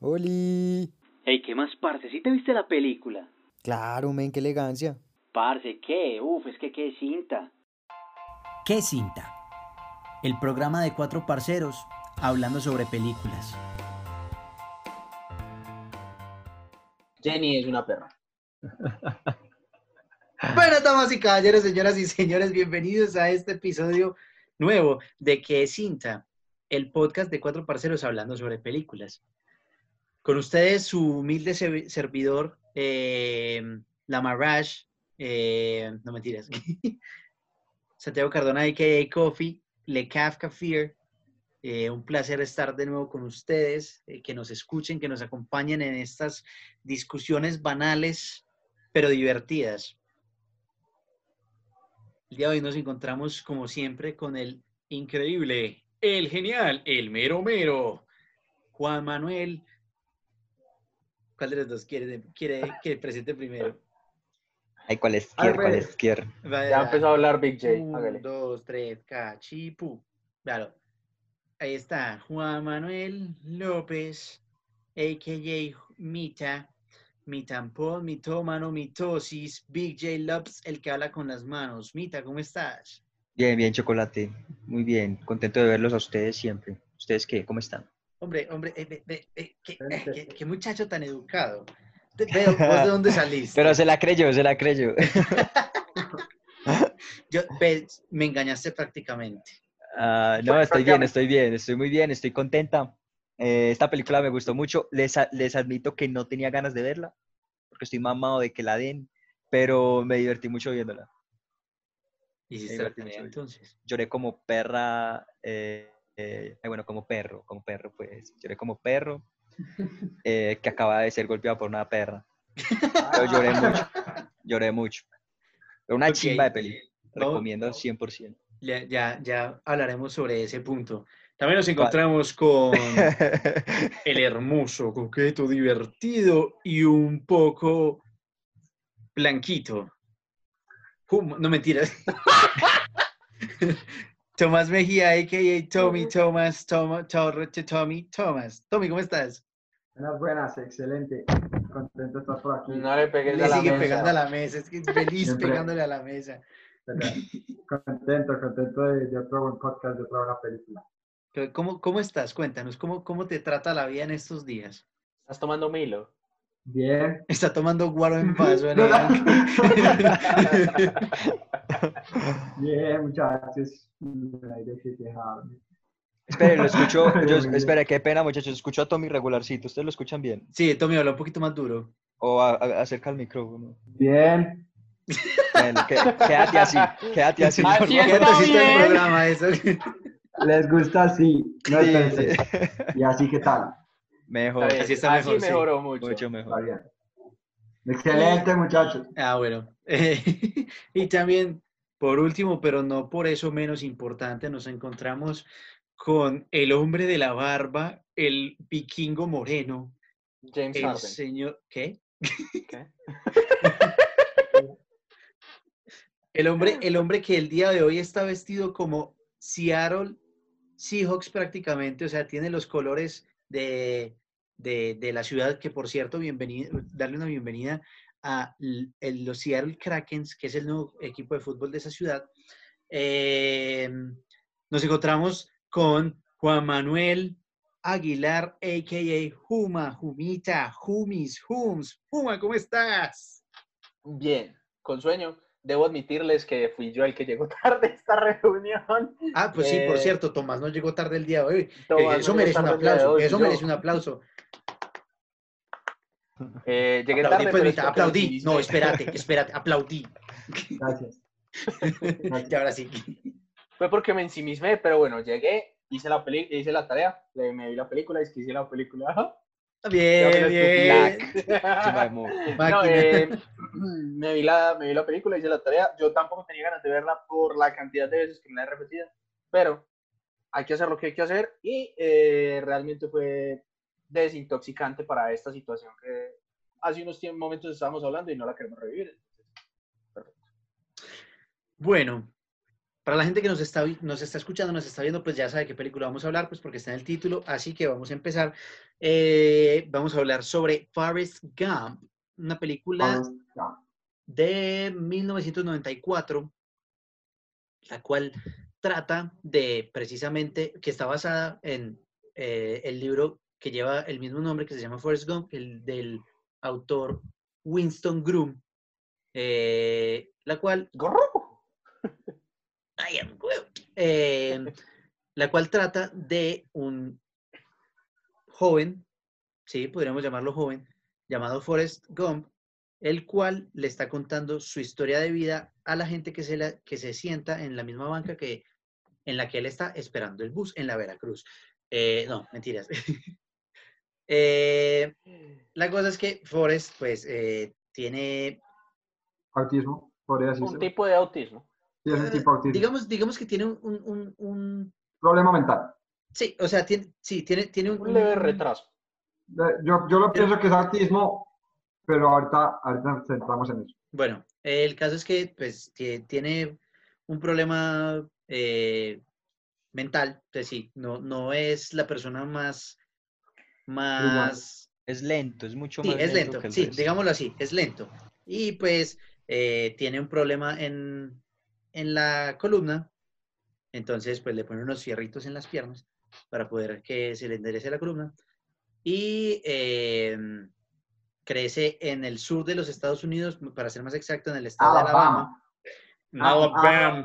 ¡Oli! Ey, ¿qué más, parce? ¿Sí te viste la película? Claro, men, qué elegancia. Parce, ¿qué? Uf, es que qué cinta. ¿Qué cinta? El programa de cuatro parceros hablando sobre películas. Jenny es una perra. Bueno, damas y caballeros, señoras y señores, bienvenidos a este episodio nuevo de ¿Qué cinta? El podcast de cuatro parceros hablando sobre películas. Con ustedes su humilde se- servidor, eh, la Marash, eh, no mentiras, Santiago Cardona, a.k.a. Coffee, Le Kafka Fear. Eh, un placer estar de nuevo con ustedes, eh, que nos escuchen, que nos acompañen en estas discusiones banales, pero divertidas. El día de hoy nos encontramos, como siempre, con el increíble, el genial, el mero mero, Juan Manuel. ¿Cuál de los dos quiere, quiere que presente primero? Ay, ¿cuál es Kier? ¿Cuál es Kier? Ya empezó a hablar Big J. Un, Hágale. dos, tres, cachipu. Claro. Ahí está, Juan Manuel López, a.k.a. Mita, Mitampol, mitómano, mitosis, Big J Loves, el que habla con las manos. Mita, ¿cómo estás? Bien, bien, chocolate. Muy bien. Contento de verlos a ustedes siempre. ¿Ustedes qué? ¿Cómo están? Hombre, hombre, eh, ve- ve- ve, qué, eh, qué- qué muchacho tan educado. Veo, ¿vos de dónde saliste? Pero se la creyó, se la creyó. Yo, ve, me engañaste prácticamente. Ah, no, estoy bien, estoy bien, estoy muy bien, estoy contenta. Eh, esta película me gustó mucho. Les, les admito que no tenía ganas de verla, porque estoy mamado de que la den, pero me divertí mucho viéndola. Tener- tarea entonces. Lloré como perra, eh, eh, bueno, como perro, como perro, pues. Lloré como perro eh, que acaba de ser golpeado por una perra. Pero lloré mucho, lloré mucho. Pero una Ok, chimba de peli. Recomiendo 100%. Ya, ya, ya hablaremos sobre ese punto. También nos encontramos con el hermoso, coqueto, divertido y un poco blanquito. Hum- no mentiras. Tomás Mejía, a.k.a. Tommy Thomas, Toma, Torre- Tommy Thomas. Tommy, ¿cómo estás? Buenas, buenas, excelente. Contento de estar por aquí. No le pegues Le a la sigue mesa. pegando a la mesa, es que es feliz Siempre. pegándole a la mesa. Contento, contento de, de otro buen podcast, de otra buena película. ¿Cómo, cómo estás? Cuéntanos, ¿cómo, ¿cómo te trata la vida en estos días? ¿Estás tomando Milo? Bien. Está tomando guaro en vaso. No. Bien, muchachos. De quejarme. Espera, lo escucho. Yo, espera, qué pena, muchachos. Escucho a Tommy regularcito. ¿Ustedes lo escuchan bien? Sí, Tommy, habla un poquito más duro. O a- a- acerca el micrófono. Bien. Bueno, que- quédate así, quédate así. Así favor. Quédate así todo el bien. programa, eso. ¿Les gusta así? No Sí, sí. ¿Y así qué tal? Mejor, Así Así, está mejor, sí. mejoró mucho. mucho Está mejor. bien. Excelente, muchachos. Ah, bueno. y también, por último, pero no por eso menos importante, nos encontramos con el hombre de la barba, el vikingo moreno, James el Harden. señor... ¿Qué? ¿Qué? El hombre, el hombre que el día de hoy está vestido como Seattle Seahawks prácticamente, o sea, tiene los colores de, de, de la ciudad, que por cierto, bienvenida, darle una bienvenida a el- los Seattle Krakens, que es el nuevo equipo de fútbol de esa ciudad. Eh, nos encontramos con Juan Manuel Aguilar, a.k.a. Juma, Jumita, Jumis, Jums. Juma, ¿cómo estás? Bien, con sueño. Debo admitirles que fui yo el que llegó tarde a esta reunión. Ah, pues sí, por Eh, cierto, Tomás no llegó tarde el día de hoy. Tomás eso no merece un aplauso, eso yo- merece un aplauso. Eh, llegué Aplaudí, tarde, pues, pero aplaudí. No, espérate, espérate, aplaudí. Gracias. Y ahora sí. Fue porque me ensimismé, pero bueno, llegué, hice la, peli hice la tarea, le- me vi la película, es que hice la película. Ajá. Bien, bien. No, eh, me, vi la, me vi la película, hice la tarea. Yo tampoco tenía ganas de verla por la cantidad de veces que me la he repetido, pero hay que hacer lo que hay que hacer y eh, realmente fue desintoxicante para esta situación que hace unos momentos estábamos hablando y no la queremos revivir. Perfecto. Bueno, para la gente que nos está, nos está escuchando, nos está viendo, pues ya sabe qué película vamos a hablar, pues porque está en el título, así que vamos a empezar. Eh, vamos a hablar sobre Forrest Gump, una película de 1994, la cual trata de precisamente, que está basada en eh, el libro que lleva el mismo nombre, que se llama Forrest Gump, el del autor Winston Groom, eh, la cual I am Groot. Eh, la cual trata de un joven, sí, podríamos llamarlo joven, llamado Forrest Gump, el cual le está contando su historia de vida a la gente que se, la- que se sienta en la misma banca que en la que él está esperando el bus en la Veracruz. Eh, no, mentiras. Eh, la cosa es que Forrest, pues, eh, tiene Autismo, podría decirse. Un tipo de autismo. Sí, es un Eh, tipo de autismo. digamos, digamos que tiene un, un- un- Problema mental. sí, o sea, tiene, sí, tiene, tiene un, Un leve retraso. Yo, yo lo pienso que es autismo, pero ahorita, ahorita nos centramos en eso. Bueno, el caso es que, pues, tie- tiene un problema eh, mental, pues sí, no, no es la persona más, más, Es lento, es mucho sí, más es lento, sí, resto. digámoslo así, es lento. Y pues eh, tiene un problema en, en la columna, entonces pues le ponen unos fierritos en las piernas para poder que se le enderece la columna. Y em, crece en el sur de los Estados Unidos, para ser más exacto, en el estado de Alabama. Alabama. Ah, Alabama.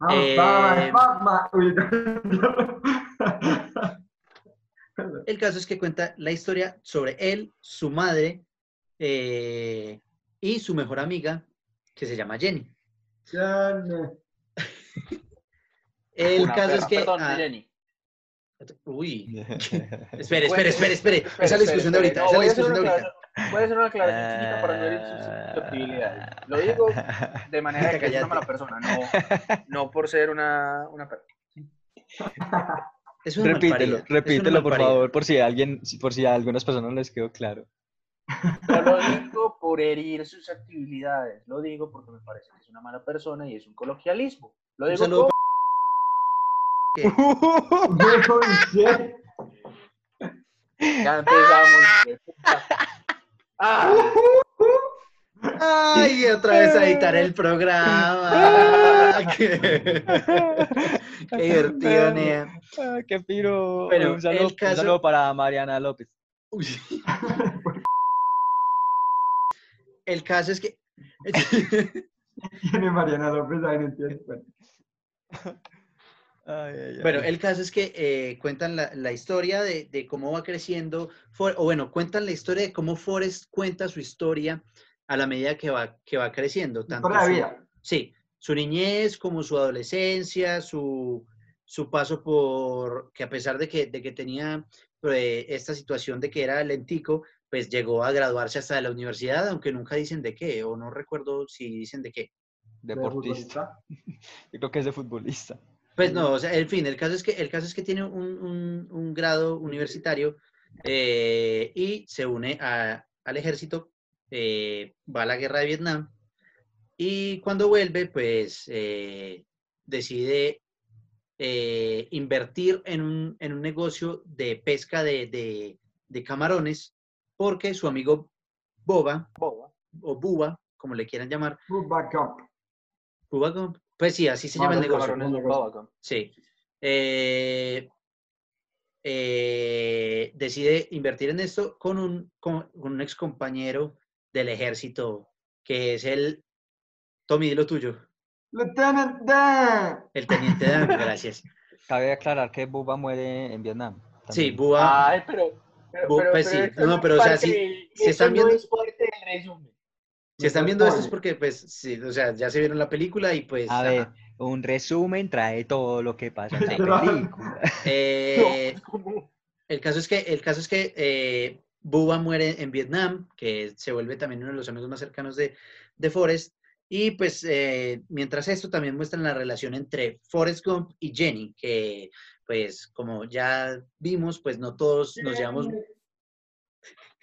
ah, Eh, Alabama. Uy. El caso es que cuenta la historia sobre él, su madre eh, y su mejor amiga, que se llama Jenny. Jenny. El Una caso es que... Perdón, ah, Jenny. uy, espere, espere, espere, espere. Espere, Esa es la espere, discusión de ahorita. No, esa es la discusión de una ahorita. a hacer una aclaración chiquita para no herir sus susceptibilidades. Lo digo de manera que es una mala persona, no, no por ser una, una perra. Es una repítelo, malparida, es una repítelo por malparida. favor, por si a alguien, por si a algunas personas no les quedó claro. No lo digo por herir susceptibilidades, lo digo porque me parece que es una mala persona y es un coloquialismo. Lo Un digo saludo como-. Ya empezamos. Ah, Ay, otra vez a editar el programa. Qué, qué divertido, Nea. Ah, qué piro. Bueno, un, saludo, el caso- un saludo para Mariana López. Uy. El caso es que... Tiene Mariana López ahí, no entiendo. Bueno, Ay, ay, ay. Bueno, el caso es que eh, cuentan la, la historia de, de cómo va creciendo, For- o bueno, cuentan la historia de cómo Forrest cuenta su historia a la medida que va, que va creciendo. Tanto su- vida. Sí, su niñez, como su adolescencia, su, su paso por, que a pesar de que, de que tenía eh, esta situación de que era lentico, pues llegó a graduarse hasta de la universidad, aunque nunca dicen de qué, o no recuerdo si dicen de qué. de Deportista. Yo creo que es de futbolista. Pues no, o sea, en fin, el caso es que, el caso es que tiene un, un- un grado universitario eh, y se une a- al ejército, eh, va a la guerra de Vietnam y cuando vuelve, pues eh, decide eh, invertir en un, en un negocio de pesca de, de- de camarones porque su amigo Boba, boba. o Buba, como le quieran llamar, Bubba Gump. Buba Gump, pues sí, así se Ah, llama el negocio. Sí. Eh, eh, decide invertir en esto con un, con, con un ex compañero del ejército que es el Tommy, di lo tuyo, Lieutenant Dan. el teniente Dan, gracias. Cabe aclarar que Buba muere en Vietnam. Sí, también. Buba, Ay, pero. pero, pues pero sí, no, es pero, o sea, parte si- si están viendo- No es parte del resumen. si están viendo esto es porque, pues, sí, o sea, ya se vieron la película y pues... A ajá. ver, un resumen trae todo lo que pasa en la película. Eh, No. El caso es que, el caso es que eh, Bubba muere en Vietnam, que se vuelve también uno de los amigos más cercanos de, de Forrest. Y pues eh, mientras esto también muestran la relación entre Forrest Gump y Jenny, que pues como ya vimos, pues no todos nos llevamos,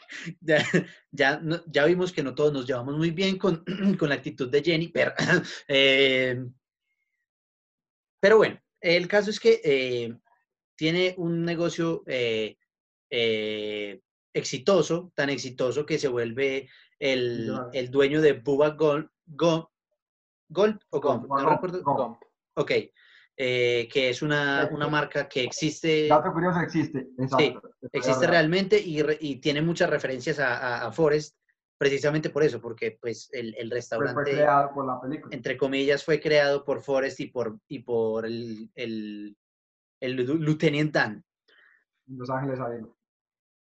ya, ya, vimos que no todos nos llevamos muy bien con, con la actitud de Jenny, pero, eh, pero bueno, el caso es que eh, tiene un negocio eh, exitoso, tan exitoso que se vuelve el, el dueño de Bubba Gold, Gold, Gold o Gump, Gump, no recuerdo. Gump. Gump. Ok, eh, que es una, una marca que existe, Dato curioso, existe. Exacto. existe realmente y, re- y tiene muchas referencias a, a, a Forrest, precisamente por eso, porque pues el, el restaurante, fue creado por la película. entre comillas, fue creado por Forrest y por, y por el, el, el Lieutenant Dan. Los Ángeles uno.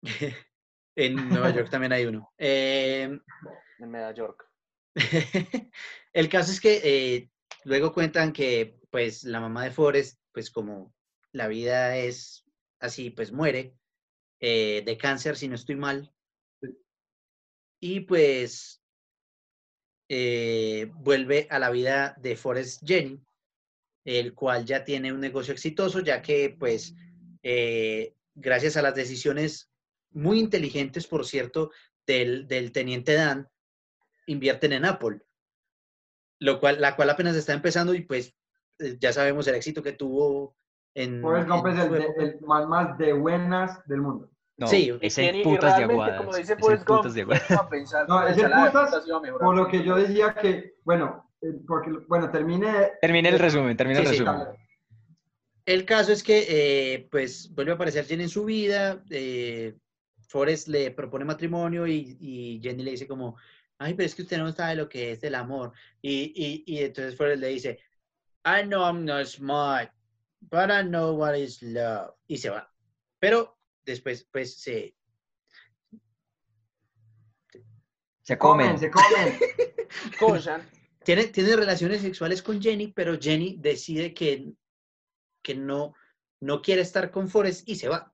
en Nueva York también hay uno. Eh, En Nueva York. el caso es que eh, luego cuentan que pues la mamá de Forrest, pues como la vida es así, pues muere eh, de cáncer, si no estoy mal. Y pues eh, vuelve a la vida de Forrest Jenny, el cual ya tiene un negocio exitoso, ya que pues gracias a las decisiones muy inteligentes, por cierto, del, del teniente Dan, invierten en Apple, lo cual, la cual apenas está empezando y pues eh, ya sabemos el éxito que tuvo en... Forrest Gump es el, el man más de buenas del mundo. No, Sí, es el putas de aguadas. como dice es el Forrest Gump, putas de aguadas. No, es el putas. Por lo que yo decía que, bueno, eh, porque, bueno, termine. Termina el resumen, termina el Sí, sí, resumen. El caso es que, eh, pues, vuelve a aparecer Jenny en su vida. eh, Forrest le propone matrimonio y, y Jenny le dice como, ay, pero es que usted no sabe lo que es el amor. Y, y, y entonces Forrest le dice, I know I'm not smart, but I know what is love. Y se va. Pero después, pues, se... Se Comen, se comen. Cojan. Tiene, tiene relaciones sexuales con Jenny, pero Jenny decide que, que no, no quiere estar con Forrest y se va.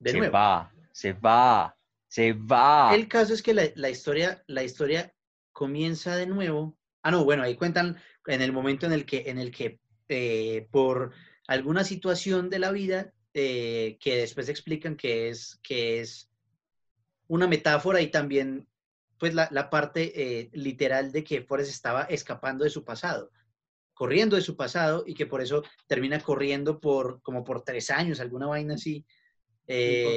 De Se nuevo. va, se va, se va. El caso es que la, historia, la historia comienza de nuevo. Ah, no, bueno, ahí cuentan en el momento en el que, en el que eh, por alguna situación de la vida, eh, que después explican que es, que es una metáfora y también pues la, la parte eh, literal de que Forrest estaba escapando de su pasado, corriendo de su pasado y que por eso termina corriendo por como por tres años, alguna vaina así. Eh,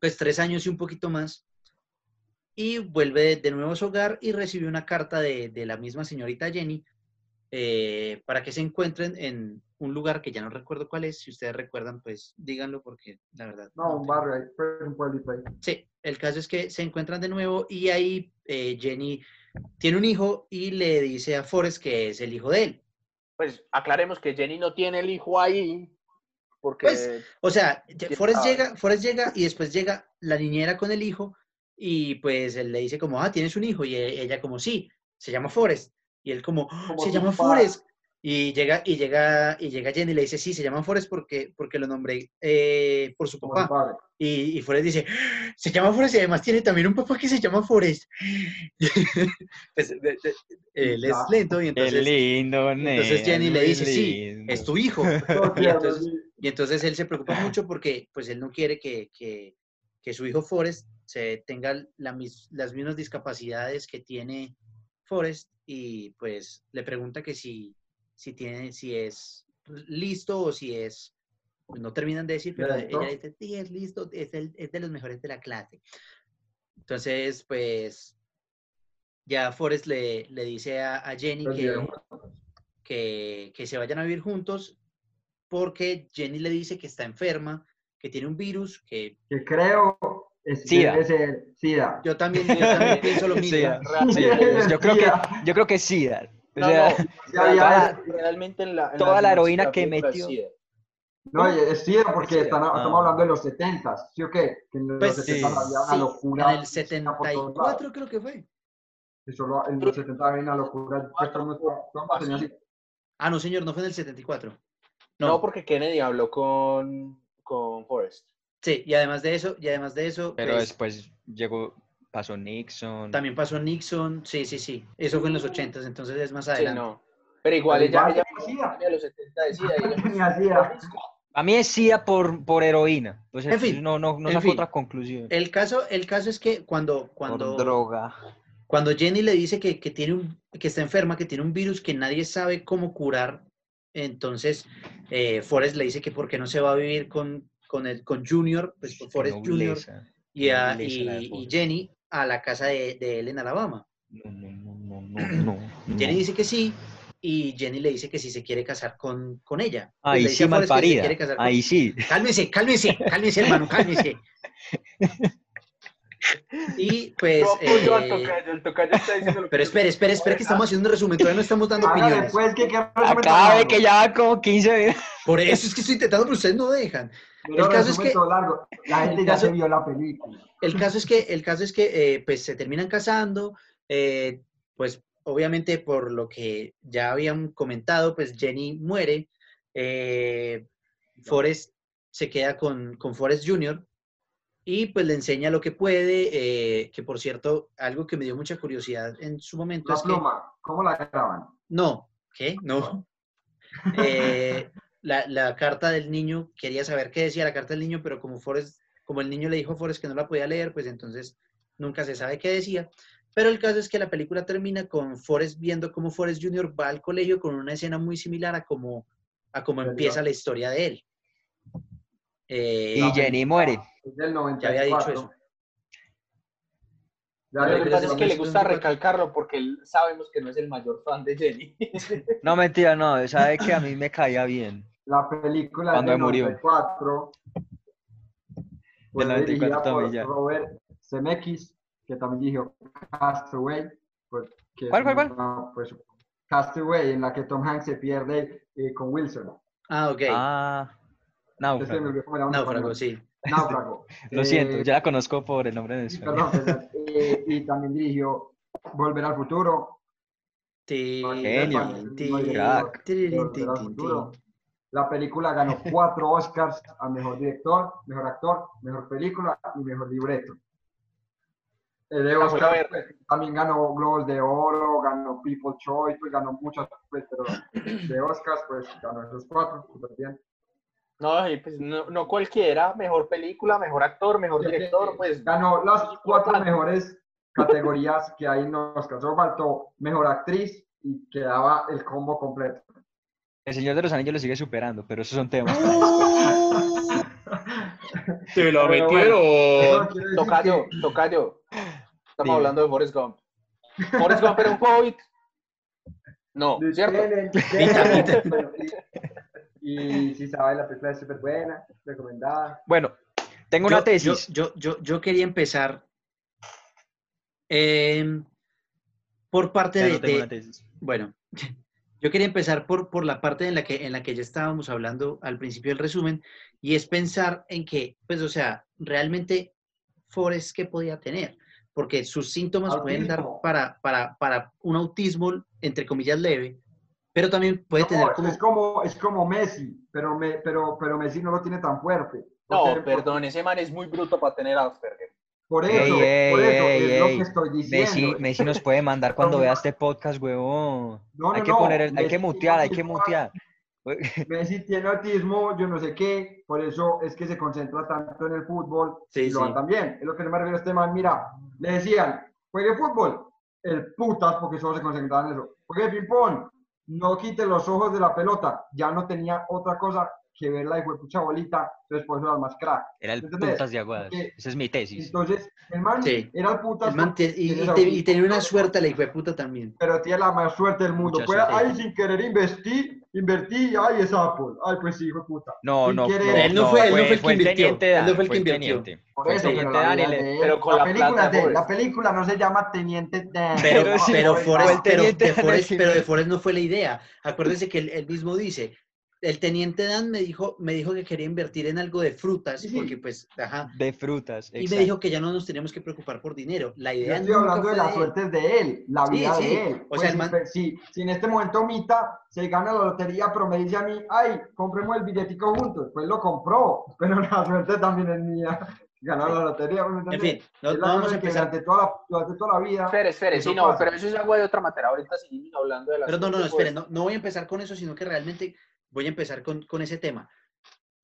pues tres años y un poquito más. Y vuelve de nuevo a su hogar y recibe una carta de, de la misma señorita Jenny eh, para que se encuentren en un lugar que ya no recuerdo cuál es. Si ustedes recuerdan, pues díganlo porque la verdad. No, un barrio ahí, un pueblito ahí. Sí, el caso es que se encuentran de nuevo y ahí eh, Jenny tiene un hijo y le dice a Forrest que es el hijo de él. Pues aclaremos que Jenny no tiene el hijo ahí. Porque. Pues, O sea, ya- ¿Quién Forrest llega, Forrest llega y después llega la niñera con el hijo y pues él le dice como, ah, tienes un hijo y e- ella como, sí, se llama Forrest. Y él como, "Ah, Como se llama papá". Forrest. Y llega, y llega, y llega Jenny y le dice, sí, se llama Forrest porque, porque lo nombré eh, por su papá. padre. Y, y Forrest dice, "Ah, se llama Forrest y además tiene también un papá que se llama Forrest. pues, de- de- él es lento y Qué entonces, lindo, entonces Jenny le dice, sí, es tu hijo. Y entonces-. Y entonces él se preocupa mucho porque pues él no quiere que, que- que su hijo Forrest se tenga la las mismas discapacidades que tiene Forrest y pues le pregunta que si, si tiene, si es listo o si es, pues, no terminan de decir, pero ella dice, sí, es listo, es, el- es de los mejores de la clase. Entonces, pues ya Forrest le, le dice a, a Jenny Pues, que, que se vayan a vivir juntos porque Jenny le dice que está enferma, que tiene un virus, que Que creo es, Sida. debe ser SIDA. yo también, yo también pienso lo mismo. Realmente, sí, yo creo que, Sida. yo creo que sí, Dar. O No, sea, no, Ya, ya, realmente- realmente en la, en toda la heroína la que película metió. No, es SIDA porque SIDA. están- Ah. estamos hablando de los 70 ¿sí o qué? Que en los Pues, 70 sí, había una Sí, locura. en el SIDA por todos lados. 74 creo que fue. Y solo en los 70 había una locura. El el. Ah, no, señor, no fue en el 74. No, No, porque Kennedy habló con, con Forrest. sí, y además de eso, y además de eso, pero pues, después llegó, pasó Nixon. también pasó Nixon, sí, sí, sí. Eso fue en los 80, entonces es más Sí, adelante. no. Pero igual ella, tenía los 70 decía, ella. A mí decía por, por heroína. Pues En fin, no, no, no en saco fin. otra conclusión. El caso, el caso es que cuando, por cuando, droga. cuando Jenny le dice que, que tiene un, que está enferma, que tiene un virus que nadie sabe cómo curar, entonces eh, Forrest le dice que por qué no se va a vivir con, con, el, con Junior, pues Qué Forrest Junior y, a- y-. Jenny a la casa de, de él en Alabama. No, no, no, no, no, no, Jenny dice que sí y Jenny le dice que sí se quiere casar con, con ella. Pues Ahí sí, malparida. con- Ahí sí. Cálmese, cálmese, cálmese, hermano, cálmese. Y pues. Yo apoyo al eh, tocayo, el tocayo está diciendo lo que pero espere, espere, espere, que estamos haciendo un resumen, todavía no estamos dando opiniones. pues, que qué ya como 15 minutos. Por eso es que estoy intentando, pero ustedes no dejan. Pero el caso es que- largo. La gente el ya caso- se vio la película. El caso es que, el caso es que eh, pues se terminan casando, eh, pues obviamente por lo que ya habían comentado, pues Jenny muere, eh, Forrest se queda con, con Forrest Jr. y pues le enseña lo que puede, eh, que por cierto, algo que me dio mucha curiosidad en su momento La es que... pluma, ¿cómo la graban? No, ¿qué? No. Eh, la, la carta del niño, quería saber qué decía la carta del niño, pero como Forrest, como el niño le dijo a Forrest que no la podía leer, pues entonces nunca se sabe qué decía. Pero el caso es que la película termina con Forrest viendo cómo Forrest Jr. va al colegio con una escena muy similar a como, a como empieza la historia de él. Eh, Y Jenny muere. Es del 94. ya había dicho eso. Ya Lo que pasa es que le gusta recalcarlo porque él- sabemos que no es el mayor fan de Jenny. No, mentira, no. Sabe que a mí me caía bien. La película Cuando del murió. 94. Fue Del 94 dirigida también por ya. Robert Zemeckis, que también dirigió Castaway. Pues, que ¿Cuál, cuál, cuál? pues, Castaway, en la que Tom Hanks se pierde eh, con Wilson. Ah, ok. Ah, náufrago. en Náufrago, sí. Náufrago. Lo Eh, siento, ya la conozco por el nombre de español. perdón, perdón. Eh, y también dirigió Volver al Futuro. Genio. La película ganó cuatro Oscars a Mejor Director, Mejor Actor, Mejor Película y Mejor Libreto. El de La voy a Oscar ver. pues, también ganó Globos de Oro, ganó People's Choice, pues ganó muchas, pues, pero de Oscars pues ganó esos cuatro, súper bien. No, pues no, no cualquiera, mejor película, mejor actor, mejor director, pues Ganó las cuatro mejores categorías que hay en Oscars. Solo faltó Mejor Actriz y quedaba el combo completo. El Señor de los Anillos lo sigue superando, pero esos son temas. Te lo Pero bueno, quiere decir tocayo, que- tocayo. Estamos hablando de Forrest Gump. Forrest Gump era un hobbit. No, ¿cierto? Y, si sabe, la película es súper buena, recomendada. Bueno, tengo una Yo- tesis. Yo, yo, yo, yo quería empezar em, por parte Ya de, no tengo de- una tesis. bueno, yo quería empezar por, por la parte en la, que, en la que ya estábamos hablando al principio del resumen, y es pensar en que, pues, o sea, realmente Forrest, ¿qué podía tener? Porque sus síntomas pueden dar Autismo. para, para, para un autismo, entre comillas, leve, pero también puede No, tener como... es, como, es como Messi, pero, me, pero, pero Messi no lo tiene tan fuerte. No, Porque- perdón, ese man es muy bruto para tener Asperger. Por eso, Ey, ey, por eso ey, es lo ey. que estoy diciendo. Messi, Messi nos puede mandar cuando vea este podcast, huevón. No, no, hay que no, poner, el- hay que Messi mutear, hay tiene que mutear. Messi tiene autismo, yo no sé qué, por eso es que se concentra tanto en el fútbol Sí, y lo sí. van también. Es lo que no me refiero a este man. Mira, le decían, juegue fútbol, el putas, porque solo se concentraba en eso. Juegue ping-pong, no quite los ojos de la pelota. Ya no tenía otra cosa que ver la pucha bolita, entonces por eso era el más crack. Era el ¿Entendés? putas de aguadas. Porque- Esa es mi tesis. Entonces, el man Sí. era el putas. el man te- y, te- tenía una suerte la hijo de puta también. Pero tiene la más suerte del mundo. Mucha Puede, suerte. ay, sin querer investir, invertí, ay, es Apple. Ay, pues sí, hijo de puta. No, no, no, Él no fue- él no fue el que invirtió. Él no fue el que invirtió. teniente. Por eso, pero la, Dan de pero con la la película de de- la película no se llama Teniente Dan. Pero, Pero sí, Forrest, de Forrest, el pero de que- Forrest no fue la idea. Acuérdese que él, él mismo dice, el teniente Dan me dijo, me dijo que quería invertir en algo de frutas, Sí, porque pues, ajá. De frutas. Y me dijo que ya no nos teníamos que preocupar por dinero. La Yo idea estoy hablando de las suertes de él, la Sí, vida sí. de él. O Pues sea, si, man- si, si en este momento Mita se gana la lotería, pero me dice a mí, ay, compremos el billetico juntos, pues lo compró, pero la suerte también es mía. Ganar Sí. la lotería, ¿me En fin, no, no la vamos a empezar. Durante toda, la, durante toda la vida. Espere, espere, sí, no, pasa. pero eso es agua de otra materia. Ahorita seguimos hablando de las Pero no, no, no, esperen, pues. no, no voy a empezar con eso, sino que realmente voy a empezar con, con ese tema.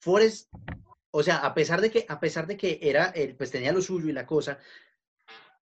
Forrest, o sea, a pesar de que, a pesar de que era, pues tenía lo suyo y la cosa,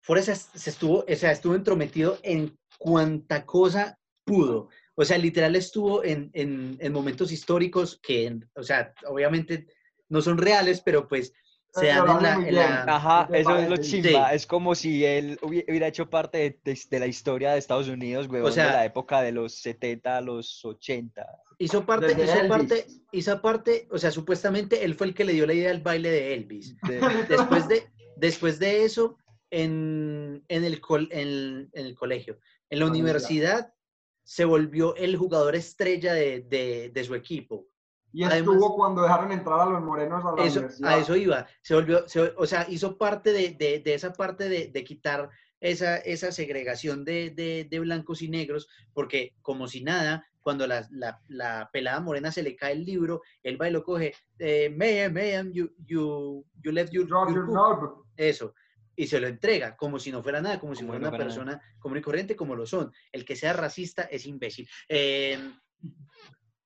Forrest se- estuvo, o sea, estuvo entrometido en cuanta cosa pudo. O sea, literal estuvo en, en- en momentos históricos que, o sea, obviamente no son reales, pero pues se dan en la, en la- Ajá, ¿Qué te eso es lo chimba. Sí. Es como si él hubi- hubiera hecho parte de, de- de la historia de Estados Unidos, huevón, sea- de la época de los 70 a los 80. Hizo parte, Desde hizo Elvis. parte, hizo parte, o sea, supuestamente él fue el que le dio la idea del baile de Elvis. De- Después de, después de eso, en, en, el, col- en, en el colegio, en la Universidad. universidad, se volvió el jugador estrella de, de- de su equipo. Y Además- estuvo cuando dejaron entrar a los morenos a la Eso, universidad. a eso iba. Se volvió, se- o sea, hizo parte de, de- de esa parte de, de quitar esa, esa segregación de, de- de blancos y negros, porque como si nada, cuando la, la- la pelada morena se le cae el libro, él va y lo coge, eh, ma'am, ma'am, you, you, you left your, Drop your your book". notebook. Eso. Y se lo entrega como si no fuera nada, como si fuera una nada. persona común y corriente como lo son. El que sea racista es imbécil. Eh,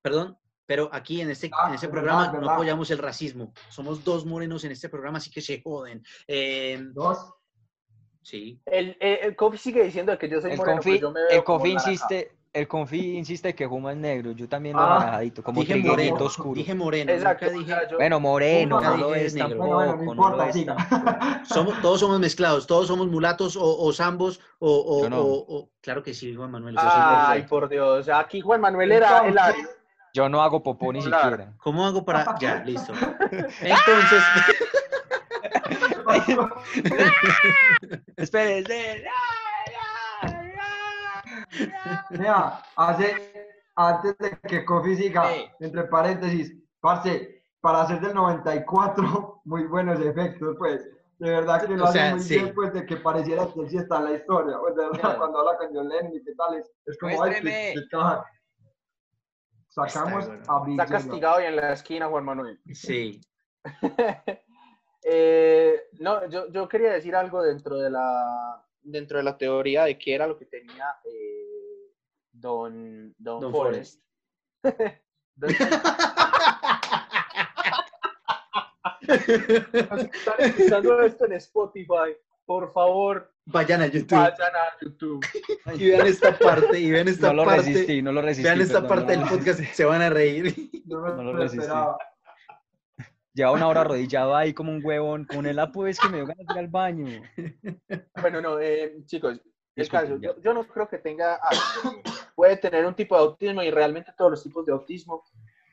perdón, pero aquí en este, Ah, en este es programa verdad, no verdad. apoyamos el racismo. Somos dos morenos en este programa, así que se joden. Eh, Dos. sí. El, el, el Kofi sigue diciendo que yo soy El moreno, confi, pues yo me veo el naranja. insiste, el confi insiste que Juma es negro. Yo también lo Ah, anaranjadito, como Dije triguerito moreno, oscuro. dije moreno, Exacto. nunca dije... yo- Bueno, moreno, Nunca no lo dije es negro. tampoco. Bueno, bueno, no no importa, lo es. Somos, todos somos mezclados, todos somos mulatos o, o zambos o, o- Yo no. o- o- Claro que sí, Juan Manuel. Ay, por Dios. Aquí Juan Manuel era el Ario. Yo no hago popó ni Claro. siquiera. ¿Cómo hago para...? Ya, listo. Entonces... Espérense. Mira, hace, antes de que Kofi siga, Ey. entre paréntesis, parce, para hacer del 94, muy buenos efectos, pues. De verdad que lo O hace sea, muy sí. bien, pues, de que pareciera que sí está en la historia. Pues, de verdad, Claro. cuando habla con John Lennon y qué tal, es, es como, ay, Muéstreme. qué, qué caja. Sacamos Está a bueno. Big Está castigado y en la esquina Juan Manuel. Sí. Eh, no, yo, yo quería decir algo dentro de la dentro de la teoría de qué era lo que tenía eh, Don, Don, Don que están escuchando esto en Spotify, por favor, Vayan a YouTube vayan a YouTube. y vean esta parte, y vean esta No lo parte. resistí, no lo resistí. Vean esta perdón, parte no del podcast, se van a reír. No lo resistí. esperaba. Lleva una hora arrodillado ahí como un huevón. Con el apo es que me dio ganas de ir al baño. Bueno, no, eh, chicos, el caso, yo, yo no creo que tenga, puede tener un tipo de autismo y realmente todos los tipos de autismo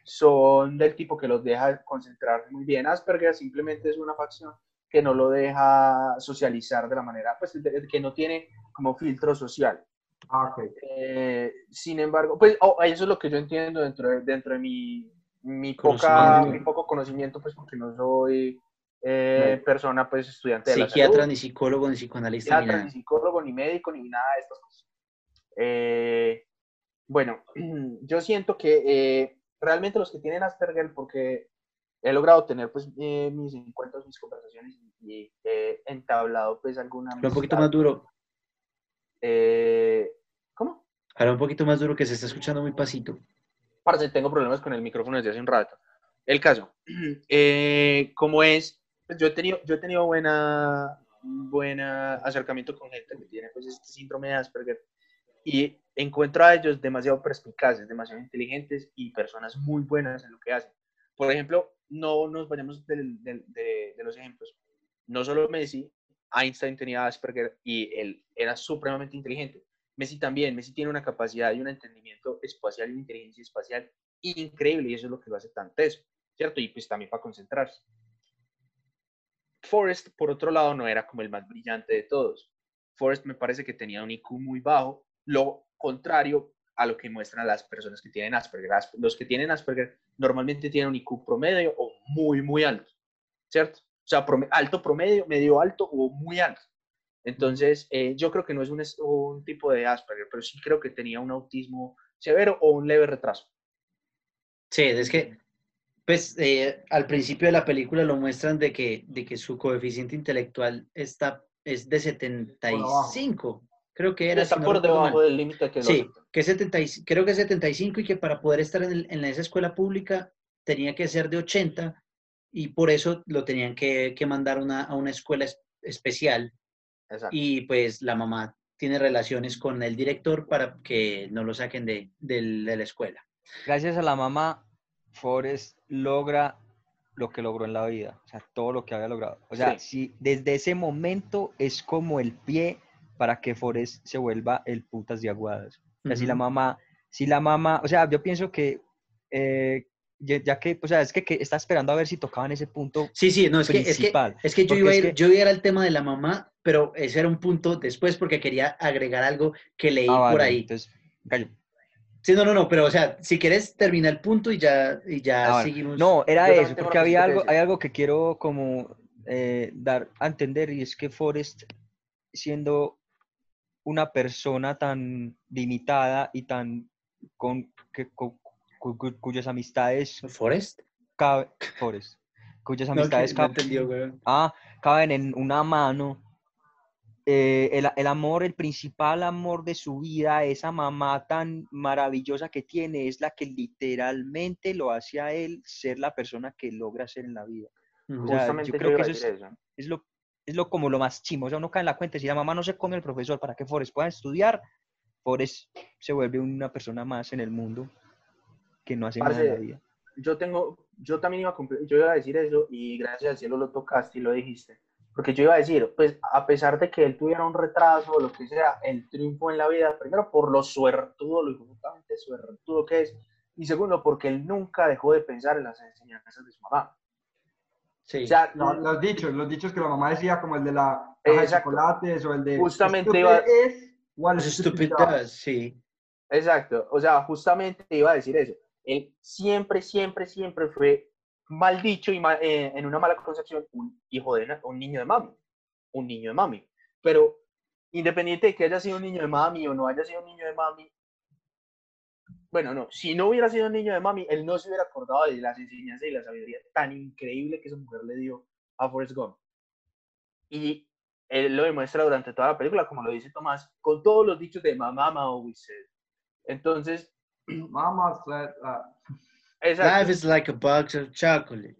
son del tipo que los deja concentrar muy bien. Asperger simplemente es una facción que no lo deja socializar de la manera, pues que no tiene como filtro social. Ah. Eh, sin embargo, pues oh, eso es lo que yo entiendo dentro de, dentro de mi, mi, poca, mi poco conocimiento, pues porque no soy eh, persona, pues estudiante de la Psiquiatra, salud ni psicólogo, ni psicoanalista, ni psiquiatra, nada. ni psicólogo, ni médico, ni nada de estas cosas. Eh, bueno, yo siento que eh, realmente los que tienen Asperger, porque he logrado tener pues mis encuentros, mis conversaciones y he entablado pues alguna... Habla un poquito más duro. ¿Cómo? Habla un poquito más duro que se está escuchando muy pasito. Parce, tengo problemas con el micrófono desde hace un rato. El caso, eh, como es, pues, yo he tenido, yo he tenido buena, buena acercamiento con gente que tiene pues este síndrome de Asperger y encuentro a ellos demasiado perspicaces, demasiado inteligentes y personas muy buenas en lo que hacen. Por ejemplo, no nos vayamos del- del- de, de los ejemplos. No solo Messi, Einstein tenía Asperger y él era supremamente inteligente. Messi también, Messi tiene una capacidad y un entendimiento espacial y una inteligencia espacial increíble y eso es lo que lo hace tan teso, ¿cierto? Y pues también para concentrarse. Forrest, por otro lado, no era como el más brillante de todos. Forrest me parece que tenía un IQ muy bajo, lo contrario a lo que muestran las personas que tienen Asperger. As- Los que tienen Asperger normalmente tienen un IQ promedio o muy, muy alto, ¿cierto? O sea, alto promedio, medio alto o muy alto. Entonces, eh, yo creo que no es un, un tipo de Asperger, pero sí creo que tenía un autismo severo o un leve retraso. Sí, es que, pues, eh, al principio de la película lo muestran de que, de que su coeficiente intelectual está, es de 75, creo que era. Está si no por debajo mal. del límite que Sí, que es 70, y- creo que es 75 y que para poder estar en, el- en esa escuela pública tenía que ser de 80 y por eso lo tenían que, que mandar una- a una escuela es- especial Exacto. y pues la mamá tiene relaciones con el director para que no lo saquen de, del- de la escuela. Gracias a la mamá, Forrest logra lo que logró en la vida, o sea, todo lo que había logrado. O sea, si desde ese momento es como el pie para que Forrest se vuelva el putas de aguadas. O sea, si la mamá, si la mamá, o sea, yo pienso que, eh, ya, que, o sea, es que, que está esperando a ver si tocaban ese punto Sí, sí, no, es que, es que, principal. es que yo iba a ir, yo iba a ir al tema de la mamá, pero ese era un punto después porque quería agregar algo que leí Ah, por ahí. Entonces, callo. Sí, no, no, no, pero o sea, si quieres termina el punto y ya, y ya Ah, seguimos. No, era eso, porque había algo, hay algo que quiero como eh, dar a entender y es que Forrest, siendo una persona tan limitada y tan con, que, cu- cu- cu- cuyas amistades ¿Forest? caben, Forrest, cuyas amistades no caben, entendió, ah, caben en una mano. Eh, el, el amor, el principal amor de su vida, esa mamá tan maravillosa que tiene, es la que literalmente lo hace a él ser la persona que logra ser en la vida. O sea, yo creo que eso decir eso. Es lo, es lo como lo más chimo. O sea, uno cae en la cuenta. Si la mamá no se come el profesor para que Forrest pueda estudiar, Forrest se vuelve una persona más en el mundo que no hace nada en la Parce, vida. yo tengo, yo también iba a yo iba a decir eso y gracias al cielo lo tocaste y lo dijiste. Porque yo iba a decir, pues a pesar de que él tuviera un retraso o lo que sea, el triunfo en la vida, primero por lo suertudo, lo absolutamente suertudo que es, y segundo porque él nunca dejó de pensar en las enseñanzas de su mamá. Sí. O sea, No, los dichos, los dichos que la mamá decía, como el de la caja de Exacto. chocolates o el de Justamente "Stupid iba- stupid does". does, sí. Exacto, o sea, justamente iba a decir eso. Él siempre, siempre, siempre fue mal dicho y eh, en una mala concepción un hijo de un niño de mami, un niño de mami. Pero independiente de que haya sido un niño de mami o no haya sido un niño de mami, bueno, no, si no hubiera sido un niño de mami, él no se hubiera acordado de las enseñanzas y la sabiduría tan increíble que esa mujer le dio a Forrest Gump. Y él lo demuestra durante toda la película, como lo dice Tomás, con todos los dichos de mamá, said. Entonces, Mamá said that. Exacto, Life is like a box of chocolate.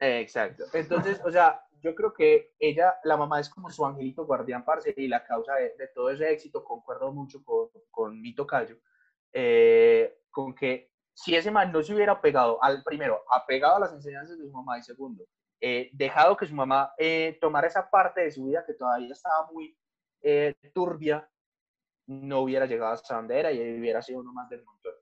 exacto. Entonces, o sea, yo creo que ella, la mamá es como su angelito guardián, parce, y la causa de, de todo ese éxito, concuerdo mucho con, con mi tocayo, eh, con que si ese man no se hubiera pegado al primero, apegado a las enseñanzas de su mamá, y segundo, eh, dejado que su mamá eh, tomara esa parte de su vida que todavía estaba muy eh, turbia, no hubiera llegado hasta donde era y hubiera sido uno más del montón.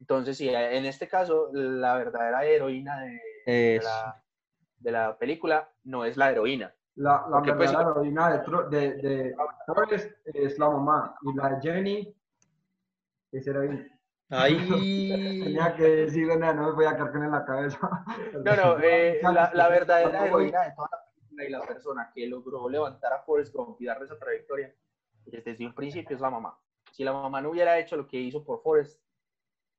Entonces, sí, en este caso, la verdadera heroína de, la, de la película no es la heroína. La, la pues, verdadera heroína de, Tro- de, de es la mamá y la de Jenny es heroína. Ay. Tenía que decirlo, no, no me voy a con en la cabeza. No, no, eh, la, la verdadera heroína de toda la película y la persona que logró levantar a Forrest Gump y darle esa trayectoria desde un principio es la mamá. Si la mamá no hubiera hecho lo que hizo por Forrest,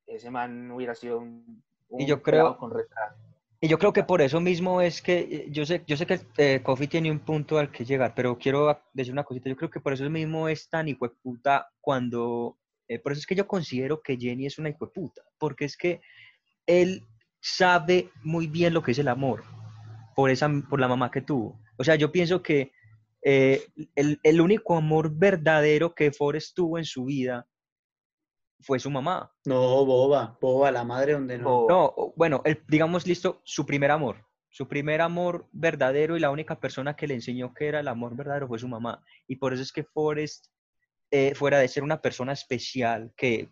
ese man hubiera sido un, un Y yo creo- con retraso. Y yo creo que por eso mismo es que, eh, yo sé, yo sé que eh, Coffee tiene un punto al que llegar, pero quiero decir una cosita, yo creo que por eso mismo es tan hijueputa cuando, eh, por eso es que yo considero que Jenny es una hijueputa, porque es que él sabe muy bien lo que es el amor, por, esa, por la mamá que tuvo. O sea, yo pienso que eh, el, el único amor verdadero que Forrest tuvo en su vida fue su mamá. No, boba, boba, la madre donde no. No, bueno, el, digamos listo, su primer amor. Su primer amor verdadero y la única persona que le enseñó que era el amor verdadero fue su mamá. Y por eso es que Forrest, eh, fuera de ser una persona especial, que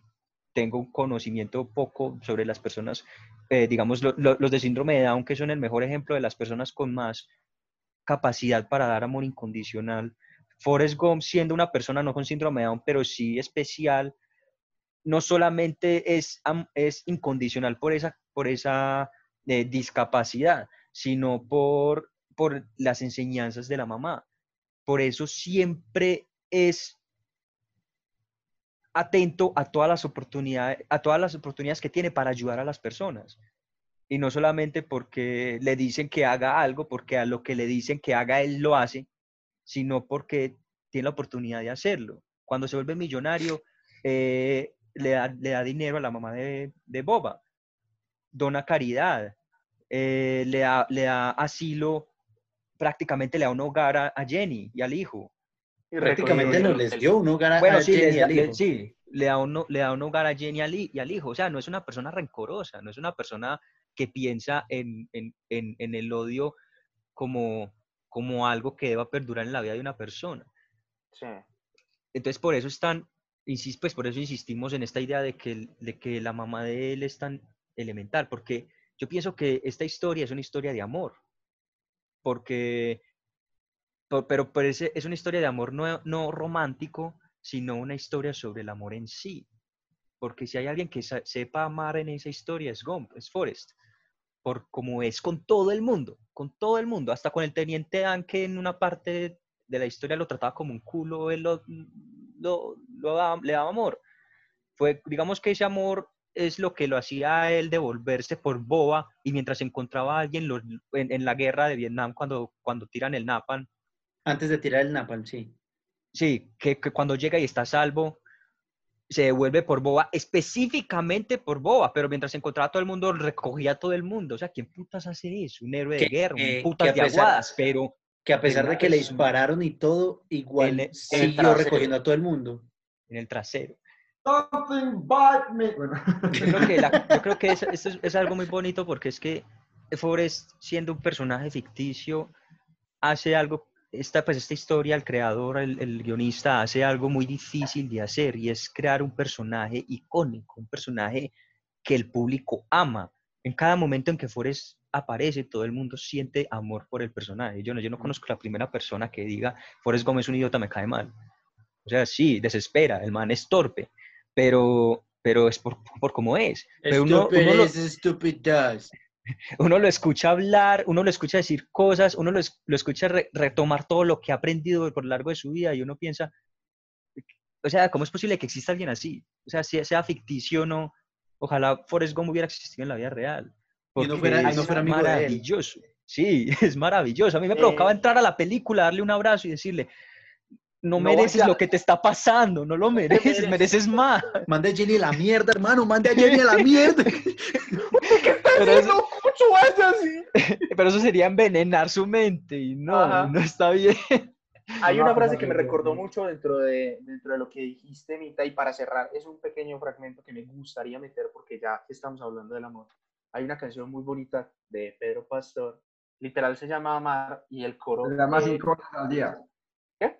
tengo un conocimiento poco sobre las personas, eh, digamos, lo- lo- los de síndrome de Down, que son el mejor ejemplo de las personas con más capacidad para dar amor incondicional. Forrest Gump, siendo una persona no con síndrome de Down, pero sí especial, no solamente es, es incondicional por esa, por esa eh, discapacidad, sino por, por las enseñanzas de la mamá. Por eso siempre es atento a todas las oportunidades, a todas las oportunidades que tiene para ayudar a las personas. Y no solamente porque le dicen que haga algo, porque a lo que le dicen que haga él lo hace, sino porque tiene la oportunidad de hacerlo. Cuando se vuelve millonario, eh, le, da, le da dinero a la mamá de, de Boba. dona caridad, eh, le, da, le da asilo, prácticamente le da un hogar a, a Jenny y al hijo. Y Prácticamente no les dio un hogar a, Bueno, a sí, Jenny le, y al le- hijo. sí, le da, un, le da un hogar a Jenny y y al hijo. O sea, no es una persona rencorosa, no es una persona que piensa en, en- en- en el odio como, como algo que deba perdurar en la vida de una persona. Sí. Entonces, por eso están, insis- pues por eso insistimos en esta idea de que, de que la mamá de él es tan elemental, porque yo pienso que esta historia es una historia de amor, porque, po- pero, pero es, es una historia de amor no, no romántico, sino una historia sobre el amor en sí, porque si hay alguien que sepa amar en esa historia es Gump, es Forrest, por como es con todo el mundo, con todo el mundo, hasta con el teniente Dan que en una parte de la historia lo trataba como un culo, él lo, lo- lo le daba amor. Fue, digamos que ese amor es lo que lo hacía a él devolverse por boba y mientras encontraba a alguien lo- en, en la guerra de Vietnam cuando, cuando tiran el Napalm, Antes de tirar el napalm, sí. sí, que, que cuando llega y está a salvo, se devuelve por boba, específicamente por boba, pero mientras encontraba a todo el mundo, recogía a todo el mundo. O sea, ¿quién putas hace eso? Un héroe de Que- guerra, un putas a de aguadas, pero Que a pesar de que le dispararon y todo, igual En el- siguió trasero. recogiendo a todo el mundo. en el trasero. Something bite me. Bueno. Yo creo que, la- yo creo que es, esto es, es algo muy bonito porque es que Forrest, siendo un personaje ficticio, hace algo, esta, pues esta historia, el creador, el, el guionista, hace algo muy difícil de hacer y es crear un personaje icónico, un personaje que el público ama. En cada momento en que Forrest aparece, todo el mundo siente amor por el personaje. Yo no, yo no conozco la primera persona que diga, Forrest Gómez es un idiota, me cae mal. O sea, sí, desespera, el man es torpe, pero, pero es por, por cómo es. Pero uno, uno lo, uno escucha hablar, uno lo escucha decir cosas, uno lo, lo escucha re- retomar todo lo que ha aprendido por lo largo de su vida y uno piensa, o sea, ¿cómo es posible que exista alguien así? O sea, sea, sea ficticio o no, ojalá Forrest Gump hubiera existido en la vida real. Y no porque fuera- y es no fuera amigo de él. maravilloso. Sí, es maravilloso. A mí me provocaba Eh, entrar a la película, darle un abrazo y decirle, no, No mereces lo que te está pasando, no lo mereces, mereces. mereces más. Mande a Jenny a la mierda, hermano, mande a Jenny a la mierda. Pero eso, mucho es así. pero eso sería envenenar su mente y no, Ajá. no está bien. Hay No, una frase que me recordó mucho dentro de, dentro de lo que dijiste, Mita, y para cerrar, es un pequeño fragmento que me gustaría meter porque ya estamos hablando del amor. Hay una canción muy bonita de Pedro Pastor, literal se llama Amar, y el coro... Le da más eh, cinco horas al día. ¿Qué?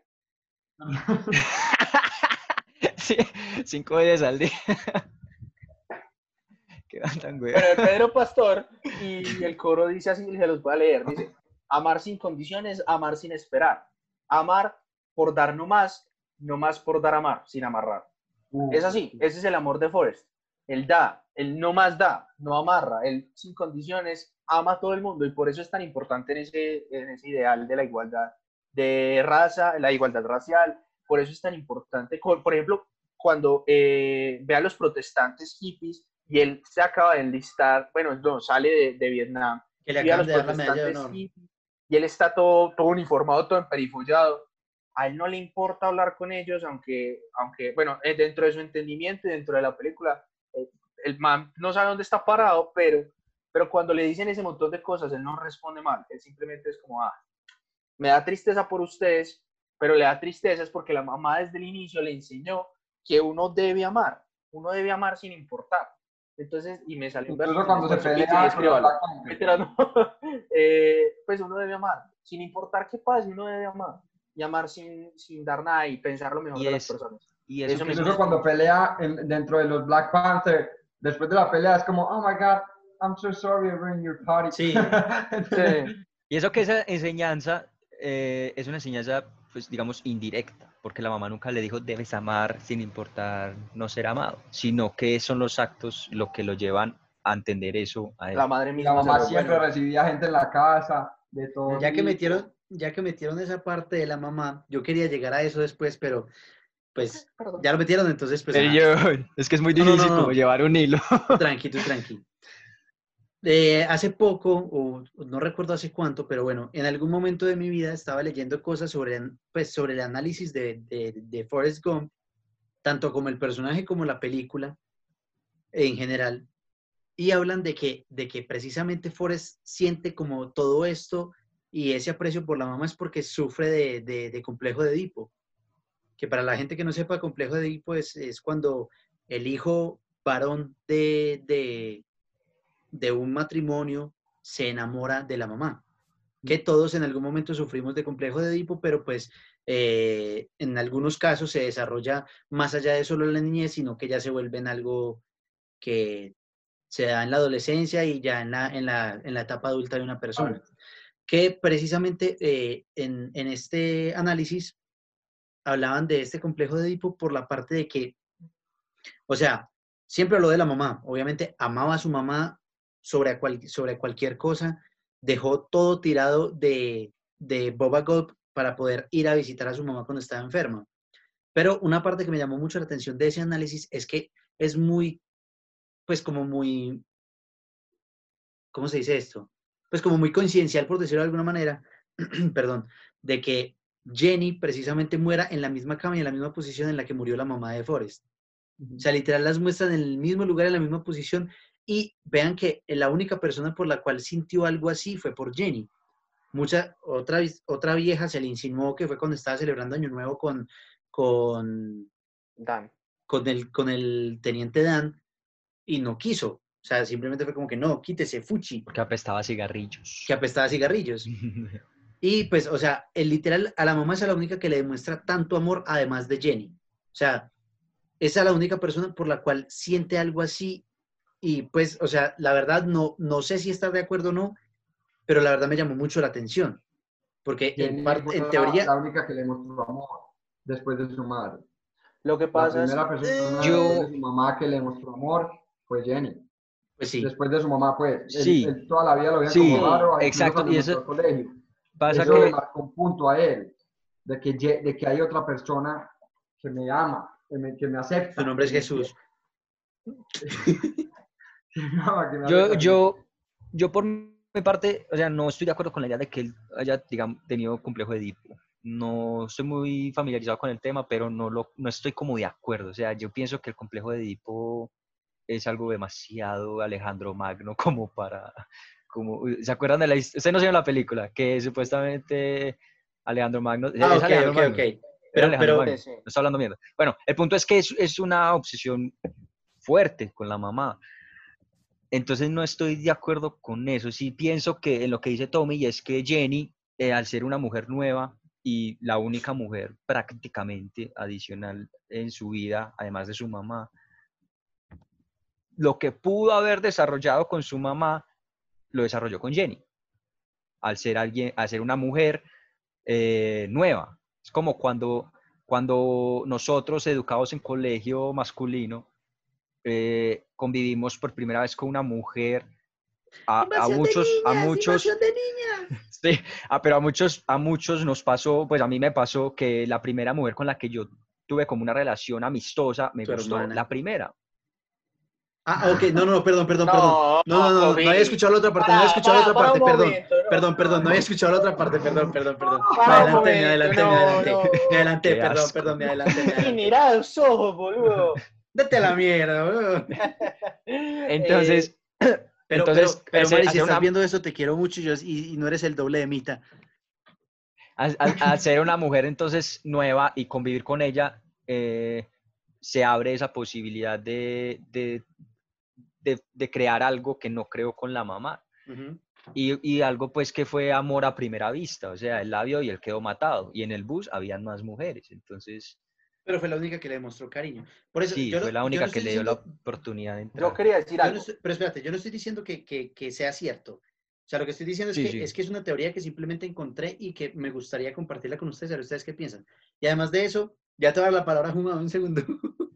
Sí, cinco días al día. Tan güey. Pero Pedro Pastor, y el coro dice así, se los voy a leer, dice, amar sin condiciones, amar sin esperar, amar por dar no más, no más por dar amar, sin amarrar. Uh, Es así, ese es el amor de Forrest. Él da, él no más da, no amarra, él sin condiciones ama a todo el mundo y por eso es tan importante en ese, en ese ideal de la igualdad de raza, la igualdad racial, por eso es tan importante, por ejemplo, cuando eh, ve a los protestantes hippies y él se acaba de enlistar, bueno, no, sale de, de Vietnam, Que le y a los protestantes hippies, y él está todo, todo uniformado, todo emperifollado. A él no le importa hablar con ellos, aunque, aunque bueno, eh, dentro de su entendimiento y dentro de la película, el man no sabe dónde está parado, pero, pero cuando le dicen ese montón de cosas, él no responde mal. Él simplemente es como, ah, me da tristeza por ustedes, pero le da tristeza es porque la mamá desde el inicio le enseñó que uno debe amar, uno debe amar sin importar. Entonces, y me salió un Incluso verso, cuando se pelea no. Eh, pues uno debe amar, sin importar qué pase, uno debe amar. Y amar sin, sin dar nada y pensar lo mejor Y de las personas. Y eso, Eso que- me Incluso cuando pelea en- dentro de los Black Panther, después de la pelea es como, oh my god, I'm so sorry I ruined your party. Sí. Sí. y eso que esa enseñanza eh, es una enseñanza, pues digamos, indirecta, porque la mamá nunca le dijo debes amar sin importar no ser amado, sino que son los actos lo que lo llevan a entender eso a él. La madre misma. la mamá siempre bueno, recibía gente en la casa, de todo. Ya que metieron, ya que metieron esa parte de la mamá, yo quería llegar a eso después, pero pues perdón. ya lo metieron, entonces pues yo- es que es muy No, no, no, difícil no. como llevar un hilo. tranqui, tú tranqui. Eh, hace poco, o no recuerdo hace cuánto, pero bueno, en algún momento de mi vida estaba leyendo cosas sobre, pues, sobre el análisis de, de, de Forrest Gump, tanto como el personaje como la película en general. y hablan de que, de que precisamente Forrest siente como todo esto y ese aprecio por la mamá es porque sufre de, de- de complejo de Edipo. Que para la gente que no sepa, complejo de Edipo es, es cuando el hijo varón de, de, de un matrimonio se enamora de la mamá. Que todos en algún momento sufrimos de complejo de Edipo, pero pues eh, en algunos casos se desarrolla más allá de solo la niñez, sino que ya se vuelve en algo que se da en la adolescencia y ya en la, en la, en la etapa adulta de una persona. Que precisamente eh, en, en este análisis hablaban de este complejo de Edipo por la parte de que, o sea, siempre habló de la mamá, obviamente amaba a su mamá sobre, cual- sobre cualquier cosa, dejó todo tirado de, de Boba Gold para poder ir a visitar a su mamá cuando estaba enferma. Pero una parte que me llamó mucho la atención de ese análisis es que es muy, pues como muy, ¿cómo se dice esto? Pues como muy coincidencial, por decirlo de alguna manera, perdón, de que Jenny precisamente muera en la misma cama y en la misma posición en la que murió la mamá de Forrest. O sea, literal las muestran en el mismo lugar, en la misma posición. Y vean que la única persona por la cual sintió algo así fue por Jenny. Mucha, otra, otra vieja se le insinuó que fue cuando estaba celebrando Año Nuevo con, con, Dan. con, el, con el teniente Dan y no quiso. O sea, simplemente fue como que no, quítese, fuchi, Porque apestaba a cigarrillos. que apestaba a cigarrillos. Y pues, o sea, el literal, a la mamá es a la única que le demuestra tanto amor, además de Jenny. O sea, esa es la única persona por la cual siente algo así. Y pues, o sea, la verdad no, no sé si estar de acuerdo o no, pero la verdad me llamó mucho la atención. Porque Jenny en, par- fue en la- teoría, La única que le mostró amor después de su madre. Lo que La pasa es primera persona Yo- de su mamá que le mostró amor fue Jenny. pues sí, Después de su mamá, pues. Él, Sí. él toda la vida lo veía Sí, como raro. exacto, y eso- colegio. Pasa eso le que marcó un punto a él, de que, de que hay otra persona que me ama, que me, que me acepta. su nombre es Jesús. yo, yo, yo por mi parte, o sea, no estoy de acuerdo con la idea de que él haya, digamos, tenido complejo de Edipo. No estoy muy familiarizado con el tema, pero no, lo, no estoy como de acuerdo. O sea, yo pienso que el complejo de Edipo es algo demasiado Alejandro Magno como para... Como, ¿Se acuerdan de la historia? Ustedes no vieron la película, que supuestamente Alejandro Magno... Ah, es ok, Alejandro ok, Magno, ok. Pero, pero, Magno. Sí, sí. No está hablando mierda. Bueno, el punto es que es, es una obsesión fuerte con la mamá. Entonces no estoy de acuerdo con eso. Sí pienso que en lo que dice Tommy, y es que Jenny, eh, al ser una mujer nueva y la única mujer prácticamente adicional en su vida, además de su mamá, lo que pudo haber desarrollado con su mamá, lo desarrolló con Jenny. Al ser alguien, al ser una mujer eh, nueva. Es como cuando, cuando nosotros, educados en colegio masculino, eh, convivimos por primera vez con una mujer. A, a de muchos, a muchos, invasión de niñas. sí, ah, pero a muchos, a muchos nos pasó, pues a mí me pasó que la primera mujer con la que yo tuve como una relación amistosa me Tu gustó hermana. la primera. Ah, ok, no, no, perdón, perdón, No, perdón. No, no, no, no, había escuchado la otra parte, no había Para, escuchado la otra parte, perdón. Perdón, no, perdón, no había escuchado la otra parte, perdón, perdón, perdón. Me adelanté, me adelanté, me no, adelanté. no. Me adelanté, perdón, perdón, me adelanté, mira los ojos, boludo. A la mierda, bro. Entonces, Pero, Entonces, pero, pero ese- Mari, si estás una- viendo eso, te quiero mucho y, yo- y, y no eres el doble de Mita. al, al- al ser una mujer entonces nueva y convivir con ella, eh, se abre esa posibilidad de, de, de- de crear algo que no creo con la mamá. Y, y algo pues que fue amor a primera vista, o sea, él la vio y él quedó matado. Y en el bus habían más mujeres, entonces Pero fue la única que le demostró cariño. Por eso, sí, yo no- fue la yo no única que le dio la oportunidad de Yo entrar. quería decir yo no algo. estoy- pero espérate, yo no estoy diciendo que, que- que sea cierto. O sea, lo que estoy diciendo es, Sí, que, sí. es que es una teoría que simplemente encontré y que me gustaría compartirla con ustedes, a ver ustedes qué piensan. Y además de eso, ya te voy a dar la palabra, Juma, un segundo.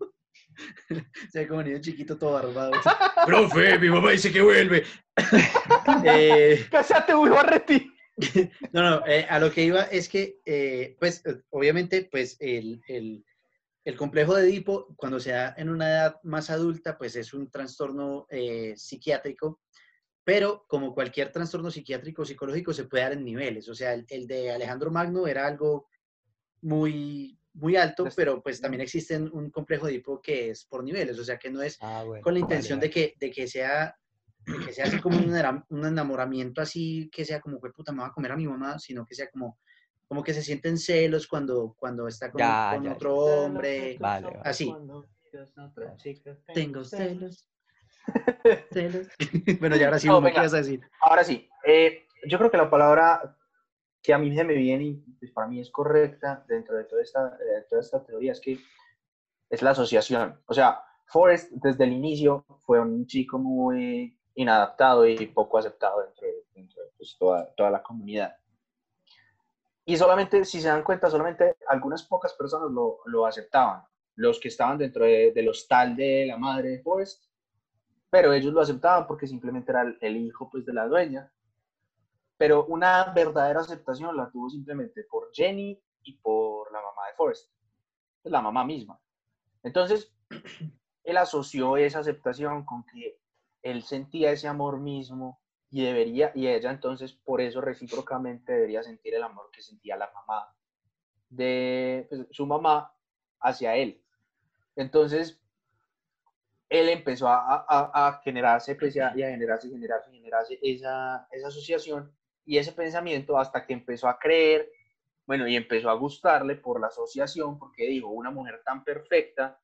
Se ve como niño chiquito todo barbado. Profe, mi mamá dice que vuelve. Eh, Cásate, Will Barretti. no, no, eh, a lo que iba es que, eh, pues, eh, obviamente, pues, el, el- el complejo de Edipo, cuando se da en una edad más adulta, pues es un trastorno eh, psiquiátrico, pero como cualquier trastorno psiquiátrico o psicológico, se puede dar en niveles. O sea, el, el de Alejandro Magno era algo muy, muy alto, pero pues también existe un complejo de Edipo que es por niveles, o sea, que no es Ah, bueno, con la intención vale. de, que, de que sea de que sea así como un, enamoramiento así, que sea como, "Jue puta, me va a comer a mi mamá, sino que sea como, como que se sienten celos cuando, cuando está con, Ya, con ya, otro hombre. Vale, vale. Así. Tengo Tengo celos. celos. bueno, y ahora sí, No, ¿me venga. quieres decir? Ahora sí, eh, yo creo que la palabra que a mí me viene y pues, para mí es correcta dentro de toda, esta, de toda esta teoría es que es la asociación. O sea, Forrest desde el inicio fue un chico muy inadaptado y poco aceptado dentro de, pues, toda, toda la comunidad. Y solamente, si se dan cuenta, solamente algunas pocas personas lo, lo aceptaban. Los que estaban dentro de- del hostal de la madre de Forrest, pero ellos lo aceptaban porque simplemente era el, el hijo pues, de la dueña. Pero una verdadera aceptación la tuvo simplemente por Jenny y por la mamá de Forrest, pues, la mamá misma. Entonces, él asoció esa aceptación con que él sentía ese amor mismo y debería, y ella entonces por eso recíprocamente debería sentir el amor que sentía la mamá de pues, su mamá hacia él. Entonces, él empezó a, a- a generarse, pues, y a, generarse, generarse, generarse esa, esa asociación y ese pensamiento hasta que empezó a creer, bueno, y empezó a gustarle por la asociación, porque dijo, una mujer tan perfecta,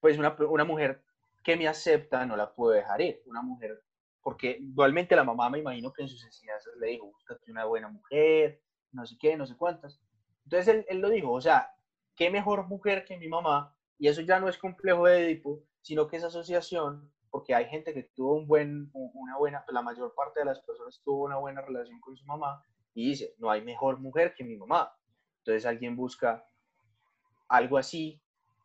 pues una, una mujer que me acepta no la puedo dejar ir, una mujer, porque igualmente la mamá me imagino que en sus enseñanzas le dijo, búscate una buena mujer, no sé qué, no sé cuántas. Entonces él, él lo dijo, o sea, qué mejor mujer que mi mamá, y eso ya no es complejo de Edipo, sino que es asociación, porque hay gente que tuvo un buen, una buena, la mayor parte de las personas tuvo una buena relación con su mamá, y dice, no hay mejor mujer que mi mamá. Entonces alguien busca algo así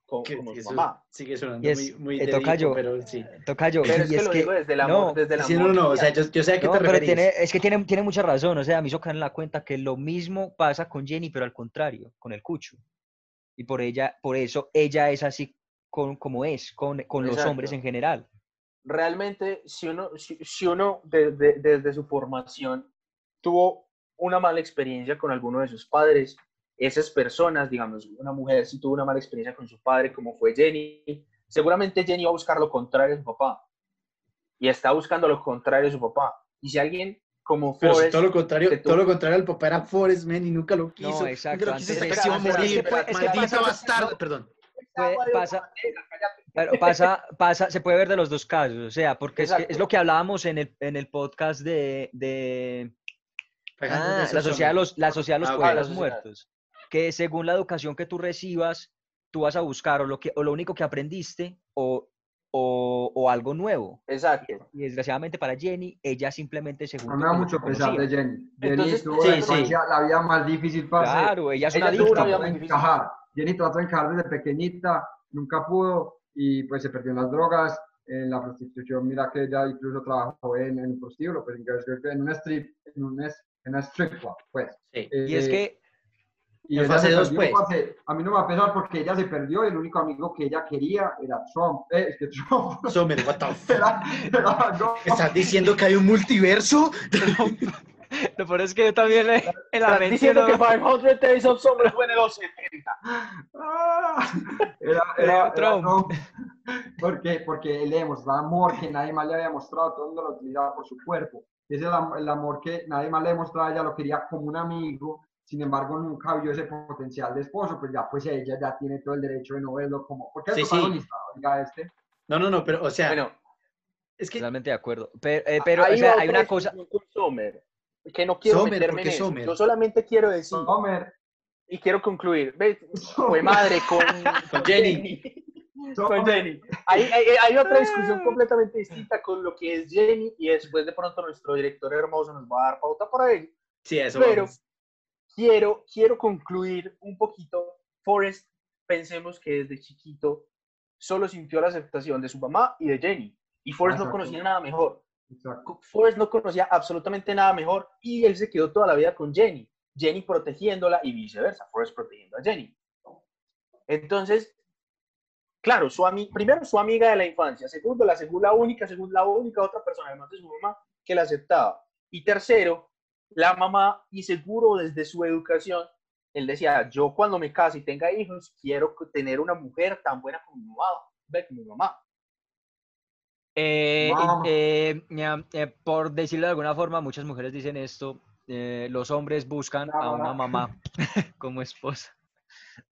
como su eso mamá. Sigue sonando es- muy, muy eh, tocayo. Edipo, pero sí. Tocayo, Pero es que es lo que- digo desde el amor, no, desde el Sí, amor. no, no, o sea, yo, yo sé a qué No, te pero referís. tiene, es que tiene, tiene mucha razón, o sea, me hizo caer en la cuenta que lo mismo pasa con Jenny, pero al contrario, con el Cucho. Y por ella, por eso ella es así con, como es, con, con los hombres en general. Realmente, si uno, si, si uno desde, desde su formación tuvo una mala experiencia con alguno de sus padres, esas personas, digamos, una mujer si tuvo una mala experiencia con su padre, como fue Jenny, seguramente Jenny va a buscar lo contrario de su papá. Y está buscando lo contrario de su papá. Y si alguien como Pero si Forrest, todo lo contrario, todo lo contrario, el papá era Forrest, man, y nunca lo quiso. No, exacto, Nunca lo quiso antes se iba a morir. pasa- bastardo. Perdón. Pasa- Claro, pasa, pasa, se puede ver de los dos casos, o sea, porque es, que- es lo que hablábamos en el, en el podcast de, de ah, la sociedad de los, la sociedad de los Ah, ok. poetas La sociedad. muertos, que según la educación que tú recibas, tú vas a buscar o lo, que, o lo único que aprendiste o, o, o algo nuevo. Exacto. Y desgraciadamente para Jenny, ella simplemente se juntó mí me da mucho pesar de. Jenny. Jenny Entonces, tuvo sí, la, sí. la vida más difícil para Claro, ella es una Ella una adicta. Jenny trató de encajar desde pequeñita, nunca pudo y pues se perdió en las drogas, en la prostitución. Mira que ella incluso trabajó en, en un prostíbulo, pues en, en un strip, en un es- en una strip club, pues. Sí. Y es Eh, que, y en fase se dos, perdió, pues. parce. A mí no me va a pesar porque ella se perdió y el único amigo que ella quería era Trump. Eh, es que Trump Sommer, what the fuck? era, era algo- ¿Estás diciendo que hay un multiverso? lo peor es que yo también le- en la mente diciendo no- que 500 Days of Summer fue en los 70. Ah, Era, Era era, era Trump. Trump. ¿Por qué? Porque él le demostraba amor que nadie más le había mostrado, todo el mundo lo utilizaba por su cuerpo. Y ese es el, am- el amor que nadie más le demostraba, ella lo quería como un amigo, sin embargo nunca vio ese potencial de esposo, pues ya pues ella ya tiene todo el derecho de no verlo como, porque es Sí, sí. oiga este. No, no, no, pero, o sea, Bueno, es que Totalmente de acuerdo. Pero, eh, pero o sea, hay una cosa. discusión Sommer, que no quiero Sommer, meterme ¿por en eso. Sommer? Yo solamente quiero decir, Homer, y quiero concluir, fue madre con, Con Jenny. con Sommer, Jenny. Hay, hay, hay otra discusión completamente distinta con lo que es Jenny y después de pronto nuestro director hermoso nos va a dar pauta por ahí. sí, eso Pero vamos. quiero, quiero concluir un poquito. Forrest, pensemos que desde chiquito solo sintió la aceptación de su mamá y de Jenny. Y Forrest no Exacto. conocía nada mejor. Exacto. Forrest no conocía absolutamente nada mejor y él se quedó toda la vida con Jenny. Jenny protegiéndola y viceversa. Forrest protegiendo a Jenny. Entonces, claro, su primero su amiga de la infancia. Segundo, la, segunda, única, segunda, la única otra persona, además de su mamá, que la aceptaba. Y tercero, la mamá, y seguro desde su educación, él decía, yo cuando me case y tenga hijos, quiero tener una mujer tan buena como mi mamá, ve, como mi mamá. Eh, eh, eh, por decirlo de alguna forma, muchas mujeres dicen esto. eh, los hombres buscan a una mamá como esposa.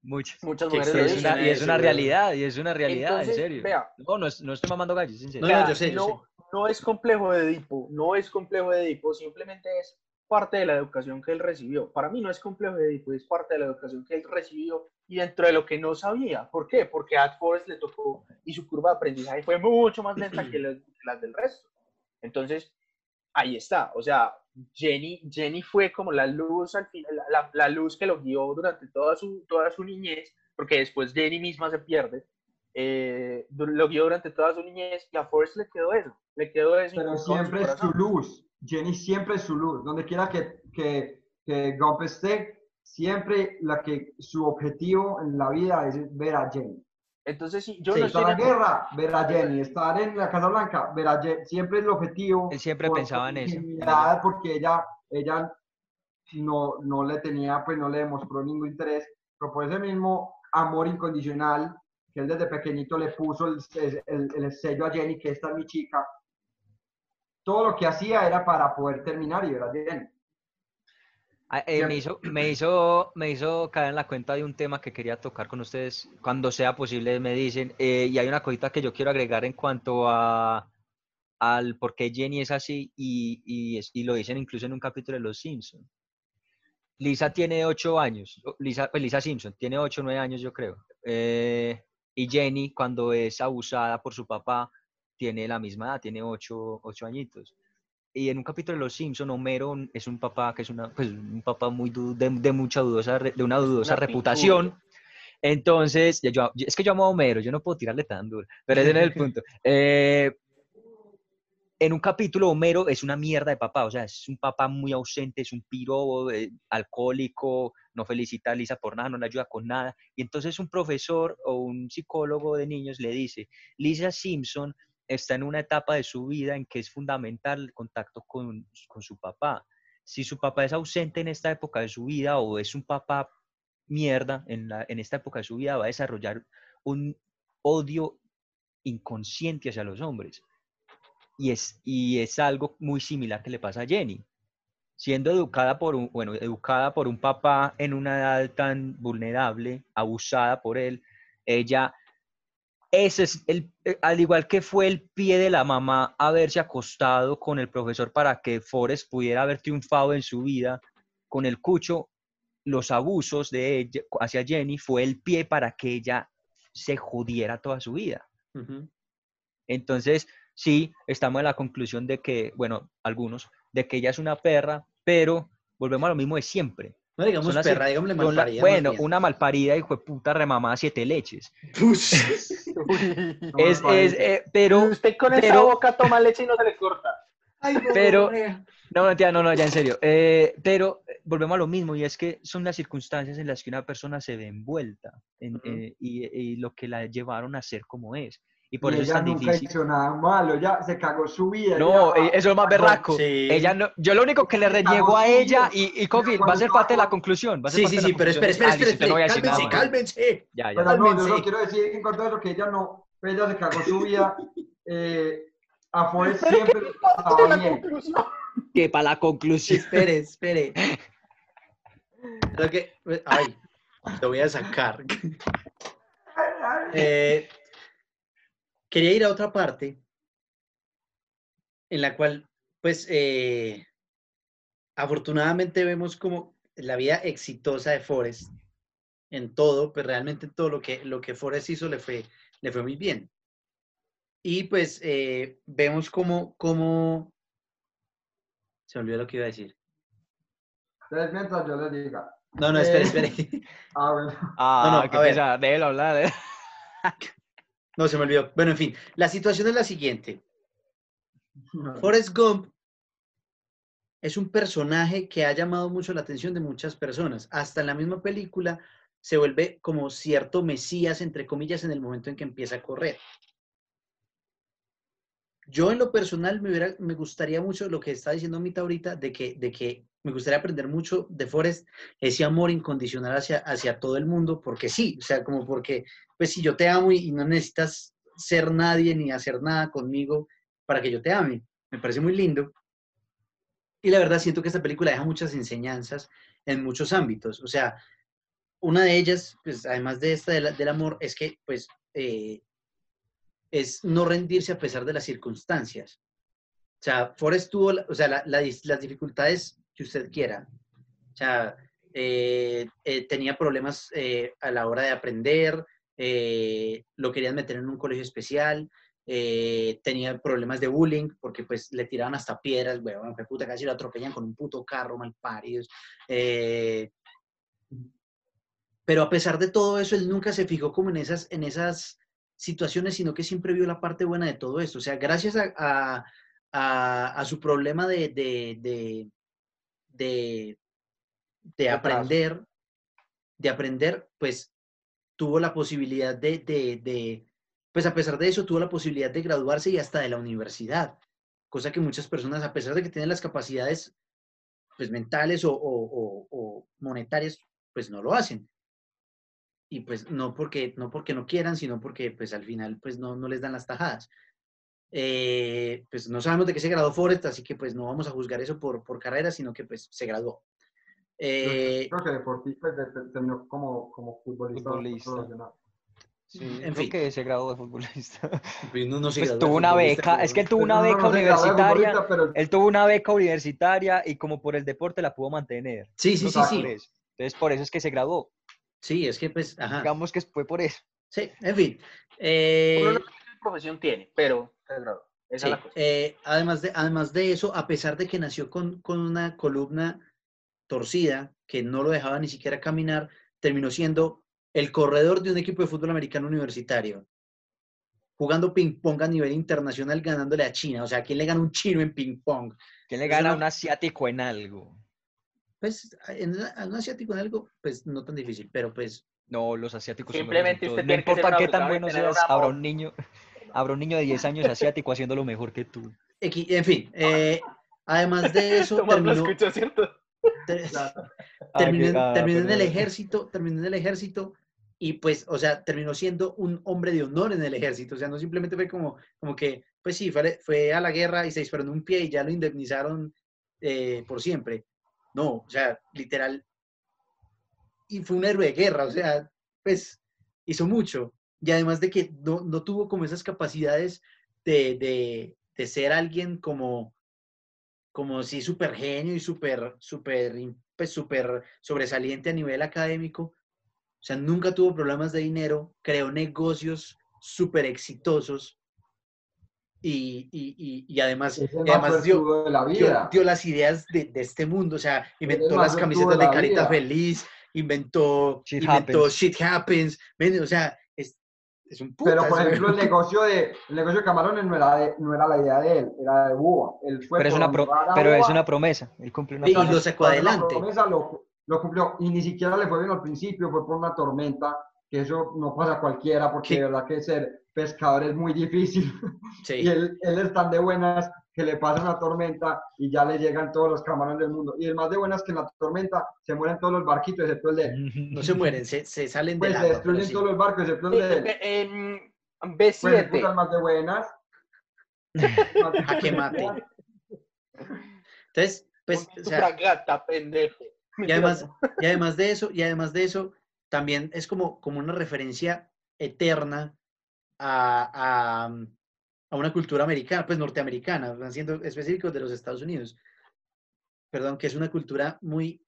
Muchas. Muchas mujeres Y lo es una, y es una realidad, y es una realidad, Entonces, en serio. vea. No, no, es- no estoy mamando gallos, en serio. No, no, yo sé, yo no, sé. no es complejo de Edipo, no es complejo de Edipo, simplemente es parte de la educación que él recibió. Para mí no es complejo de Edipo, es parte de la educación que él recibió y dentro de lo que no sabía. ¿Por qué? Porque a Forrest le tocó y su curva de aprendizaje fue mucho más lenta que las, del resto. Entonces, ahí está. O sea, Jenny, Jenny fue como la luz al final, la, luz que lo guió durante toda su, toda su niñez, porque después Jenny misma se pierde. eh, lo guió durante toda su niñez y a Forrest le quedó eso, le quedó eso. Pero siempre es su luz. Jenny siempre es su luz. Donde quiera que, que, que Gump esté, siempre la que, su objetivo en la vida es ver a Jenny. Entonces, sí, yo Sí, no Estar estoy en la guerra, ver a Jenny. Estar en la Casa Blanca, ver a Jenny. Siempre es el objetivo. Él siempre pensaba en eso. Porque ella, ella no, no le tenía, pues no le demostró ningún interés. Pero por ese mismo amor incondicional que él desde pequeñito le puso el, el- el sello a Jenny, que esta es mi chica. Todo lo que hacía era para poder terminar y ver a Jenny. Ah, eh, me, hizo, me, hizo, me hizo caer en la cuenta de un tema que quería tocar con ustedes. Cuando sea posible, me dicen. eh, y hay una cosita que yo quiero agregar en cuanto a al por qué Jenny es así y, y, y lo dicen incluso en un capítulo de Los Simpsons. Lisa tiene ocho años, Lisa, pues Lisa Simpson tiene ocho o nueve años yo creo. eh, y Jenny cuando es abusada por su papá tiene la misma edad, tiene ocho, ocho añitos. Y en un capítulo de Los Simpson, Homero es un papá que es una, pues, un papá muy de, de mucha dudosa, de una dudosa Una reputación. Entonces, ya yo, es que yo amo a Homero, yo no puedo tirarle tan duro, pero ese no es el punto. Eh, en un capítulo, Homero es una mierda de papá, o sea, es un papá muy ausente, es un piro, eh, alcohólico, no felicita a Lisa por nada, no le ayuda con nada. Y entonces un profesor o un psicólogo de niños le dice, Lisa Simpson está en una etapa de su vida en que es fundamental el contacto con, con su papá. Si su papá es ausente en esta época de su vida o es un papá mierda en, la- en esta época de su vida, va a desarrollar un odio inconsciente hacia los hombres. Y es, y es algo muy similar que le pasa a Jenny. Siendo educada por un, bueno, educada por un papá en una edad tan vulnerable, abusada por él, ella, ese es el, eh, al igual que fue el pie de la mamá haberse acostado con el profesor para que Forrest pudiera haber triunfado en su vida, con el cucho, los abusos de ella hacia Jenny fue el pie para que ella se jodiera toda su vida. Entonces, sí, estamos en la conclusión de que, bueno, algunos, de que ella es una perra, pero volvemos a lo mismo de siempre. No digamos las- perra, la- malparida. bueno, bien. una malparida hijo de puta remamada siete leches. No Es, es, eh, pero, usted con esa pero- boca toma leche y no se le corta. Ay, Pero- no, mentira, no, no, ya en serio. Eh, pero eh, volvemos a lo mismo y es que son las circunstancias en las que una persona se ve envuelta en- eh, y, y lo que la llevaron a ser como es. Y por Y eso es ella tan nunca difícil. hizo nada malo, ya se cagó su vida. No, ella- eh, eso es más berraco. Sí. Ella no, yo lo único que le reniego a ella y, y Cofi, Pero va a ser parte de la conclusión. Va a ser Sí, parte sí, de sí, pero espera, Ah, espera, no espera. Cálmense, cálmense. Ya, ya. Pero no, yo Cálmense. solo quiero decir en cuanto a eso que ella no, ella se cagó su vida. Eh, a Forrest siempre estaba bien. conclusión. Que para la conclusión. Espere, espere. Lo que, ay, lo voy a sacar. Eh, quería ir a otra parte en la cual, pues, eh, afortunadamente vemos como la vida exitosa de Forrest en todo, pues realmente todo lo que, lo que Forrest hizo le fue, le fue muy bien. Y pues eh, vemos como, como... Se olvidó lo que iba a decir. Entonces, mientras yo les diga. No, no, espere, Eh, espere. Ah, bueno. Ah, No, no, qué a ver. Déjelo hablar. eh. No, se me olvidó. Bueno, en fin, la situación es la siguiente. Forrest Gump es un personaje que ha llamado mucho la atención de muchas personas. Hasta en la misma película se vuelve como cierto mesías, entre comillas, en el momento en que empieza a correr. Yo en lo personal me, hubiera- me gustaría mucho lo que está diciendo Mita ahorita, de que, de que me gustaría aprender mucho de Forrest, ese amor incondicional hacia, hacia todo el mundo, porque sí, o sea, como porque, pues si yo te amo y, y no necesitas ser nadie ni hacer nada conmigo para que yo te ame. Me parece muy lindo. Y la verdad siento que esta película deja muchas enseñanzas en muchos ámbitos. O sea, una de ellas, pues además de esta de la- del amor, es que pues eh, es no rendirse a pesar de las circunstancias. O sea, Forrest tuvo, o sea, la- la las dificultades que usted quiera. O sea, eh, eh, tenía problemas eh, a la hora de aprender, eh, lo querían meter en un colegio especial, eh, tenía problemas de bullying porque pues le tiraban hasta piedras, weón, que puta, casi lo atropellan con un puto carro mal paridos. Eh, pero a pesar de todo eso, él nunca se fijó como en esas, en esas situaciones, sino que siempre vio la parte buena de todo esto. O sea, gracias a, a- a- a su problema de, de, de, de, aprender, de aprender, pues tuvo la posibilidad de, de, de, pues a pesar de eso, tuvo la posibilidad de graduarse y hasta de la universidad, cosa que muchas personas, a pesar de que tienen las capacidades pues mentales o, o- o- o monetarias, pues no lo hacen. Y pues no porque no, porque no quieran, sino porque pues al final pues no, no les dan las tajadas. Eh, pues no sabemos de qué se graduó Forrest, así que pues no vamos a juzgar eso por, por carrera, sino que pues se graduó. Eh, Creo que deportista terminó como, como futbolista. Futbolista. Sí, En creo fin. que se graduó de futbolista. pues, no, no se Pues gradúa tuvo de una futbolista, beca, es que él tuvo una beca no universitaria, pero él tuvo una beca universitaria y como por el deporte la pudo mantener. Sí, sí, sí, sí. Entonces por eso es que se graduó. Sí, es que pues, ajá. Digamos que fue por eso. Sí, en fin. Eh, Uno no qué profesión tiene, pero se graduó. Esa Sí, es la cosa. eh, además, de, además de eso, a pesar de que nació con, con una columna torcida que no lo dejaba ni siquiera caminar, terminó siendo el corredor de un equipo de fútbol americano universitario, jugando ping pong a nivel internacional, ganándole a China. O sea, ¿quién le gana un chino en ping pong? ¿Quién le gana a un asiático en algo? Pues en, a un asiático en algo, pues no tan difícil, pero pues No, los asiáticos son Simplemente mejores usted. No tiene que ser importa qué tan bueno seas, habrá un niño, habrá un niño de 10 años asiático haciéndolo mejor que tú. en fin, eh, además de eso, lo terminó, escuchó, ¿cierto? te- Ah, terminó, en- ah, el ejército, terminó en el ejército y pues, o sea, terminó siendo un hombre de honor en el ejército, o sea, no simplemente fue como, como que, pues sí, fue, fue a la guerra y se disparó en un pie y ya lo indemnizaron eh, por siempre. No, o sea, literal, y fue un héroe de guerra, o sea, pues hizo mucho. Y además de que no, no tuvo como esas capacidades de, de, de ser alguien como, como si súper genio y súper, súper, in- pues súper sobresaliente a nivel académico. O sea, nunca tuvo problemas de dinero, creó negocios súper exitosos y, y, y, y además, Es y dio, de la dio, vida. dio las ideas de, de este mundo, o sea, inventó las camisetas de de Carita vida. Feliz, inventó, Shit inventó happens. Shit Happens, ven, o sea, es, es un puta. Pero, por ejemplo, el negocio de, el negocio de camarones no era, de- no era la idea de él, era de Búa. Él fue Pero es una, pro- pero es Búa, una promesa. Él cumplió una Y promesa. lo sacó adelante. promesa, lo, lo cumplió. Y ni siquiera le fue bien al principio, fue por una tormenta, que eso no pasa a cualquiera, porque Sí. de verdad que ser pescador es muy difícil. Sí. Y él, él es tan de buenas que le pasa una tormenta y ya le llegan todos los camarones del mundo. Y el más de buenas que en la tormenta se mueren todos los barquitos, excepto el de él. No se mueren, se, se salen Pues del se destruyen sí. todos los barcos, excepto el de él. En Pues el puta, el B7. más de buenas. Jaque mate. Entonces, pues, o sea, fragata, pendejo. y además, y además de eso, y además de eso, también es como, como una referencia eterna a, a, a una cultura americana, pues norteamericana, siendo específicos de los Estados Unidos. Perdón, que es una cultura muy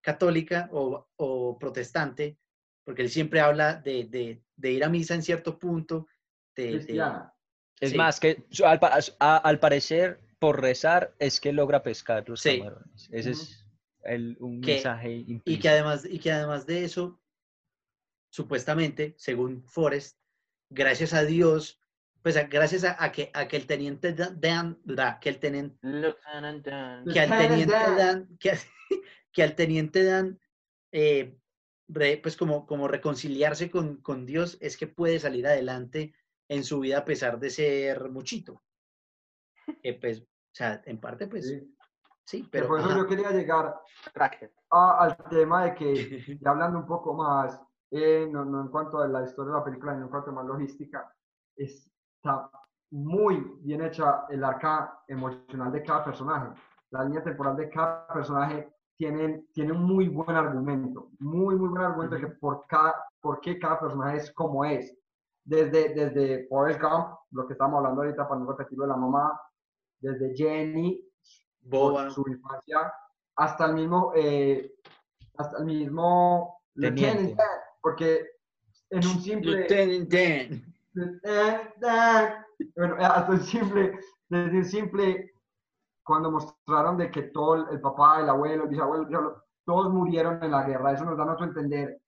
católica o, o protestante, porque él siempre habla de, de- de ir a misa en cierto punto, de- de, Cristiana. Es Sí. más, que al, a- al parecer, por rezar, es que logra pescar los Sí. camarones. Ese es el, un Que- mensaje y que además y que además de eso supuestamente según Forrest gracias a Dios pues gracias a, a que a que el teniente Da- Dan, da, que el teniente que al teniente Dan. Que, que al teniente Dan eh, re- pues como como reconciliarse con, con Dios es que puede salir adelante en su vida a pesar de ser muchito pues o sea en parte pues sí, Sí. pero por eso ajá. yo quería llegar a- al tema de que, hablando un poco más, eh, no, no en cuanto a la historia de la película, sino en cuanto a más logística, está muy bien hecha el arca emocional de cada personaje. La línea temporal de cada personaje tiene, tiene un muy buen argumento, muy, muy buen argumento de que por, cada, por qué cada personaje es como es. Desde, desde Forrest Gump, lo que estamos hablando ahorita para no repetirlo de la mamá, desde Jenny, Boba. su infancia, hasta el mismo, eh, hasta el mismo Teniente. Lieutenant porque en un simple... Bueno, hasta el simple, desde el simple, cuando mostraron de que todo el, papá, el abuelo, el bisabuelo, el bisabuelo, todos murieron en la guerra, eso nos da a entender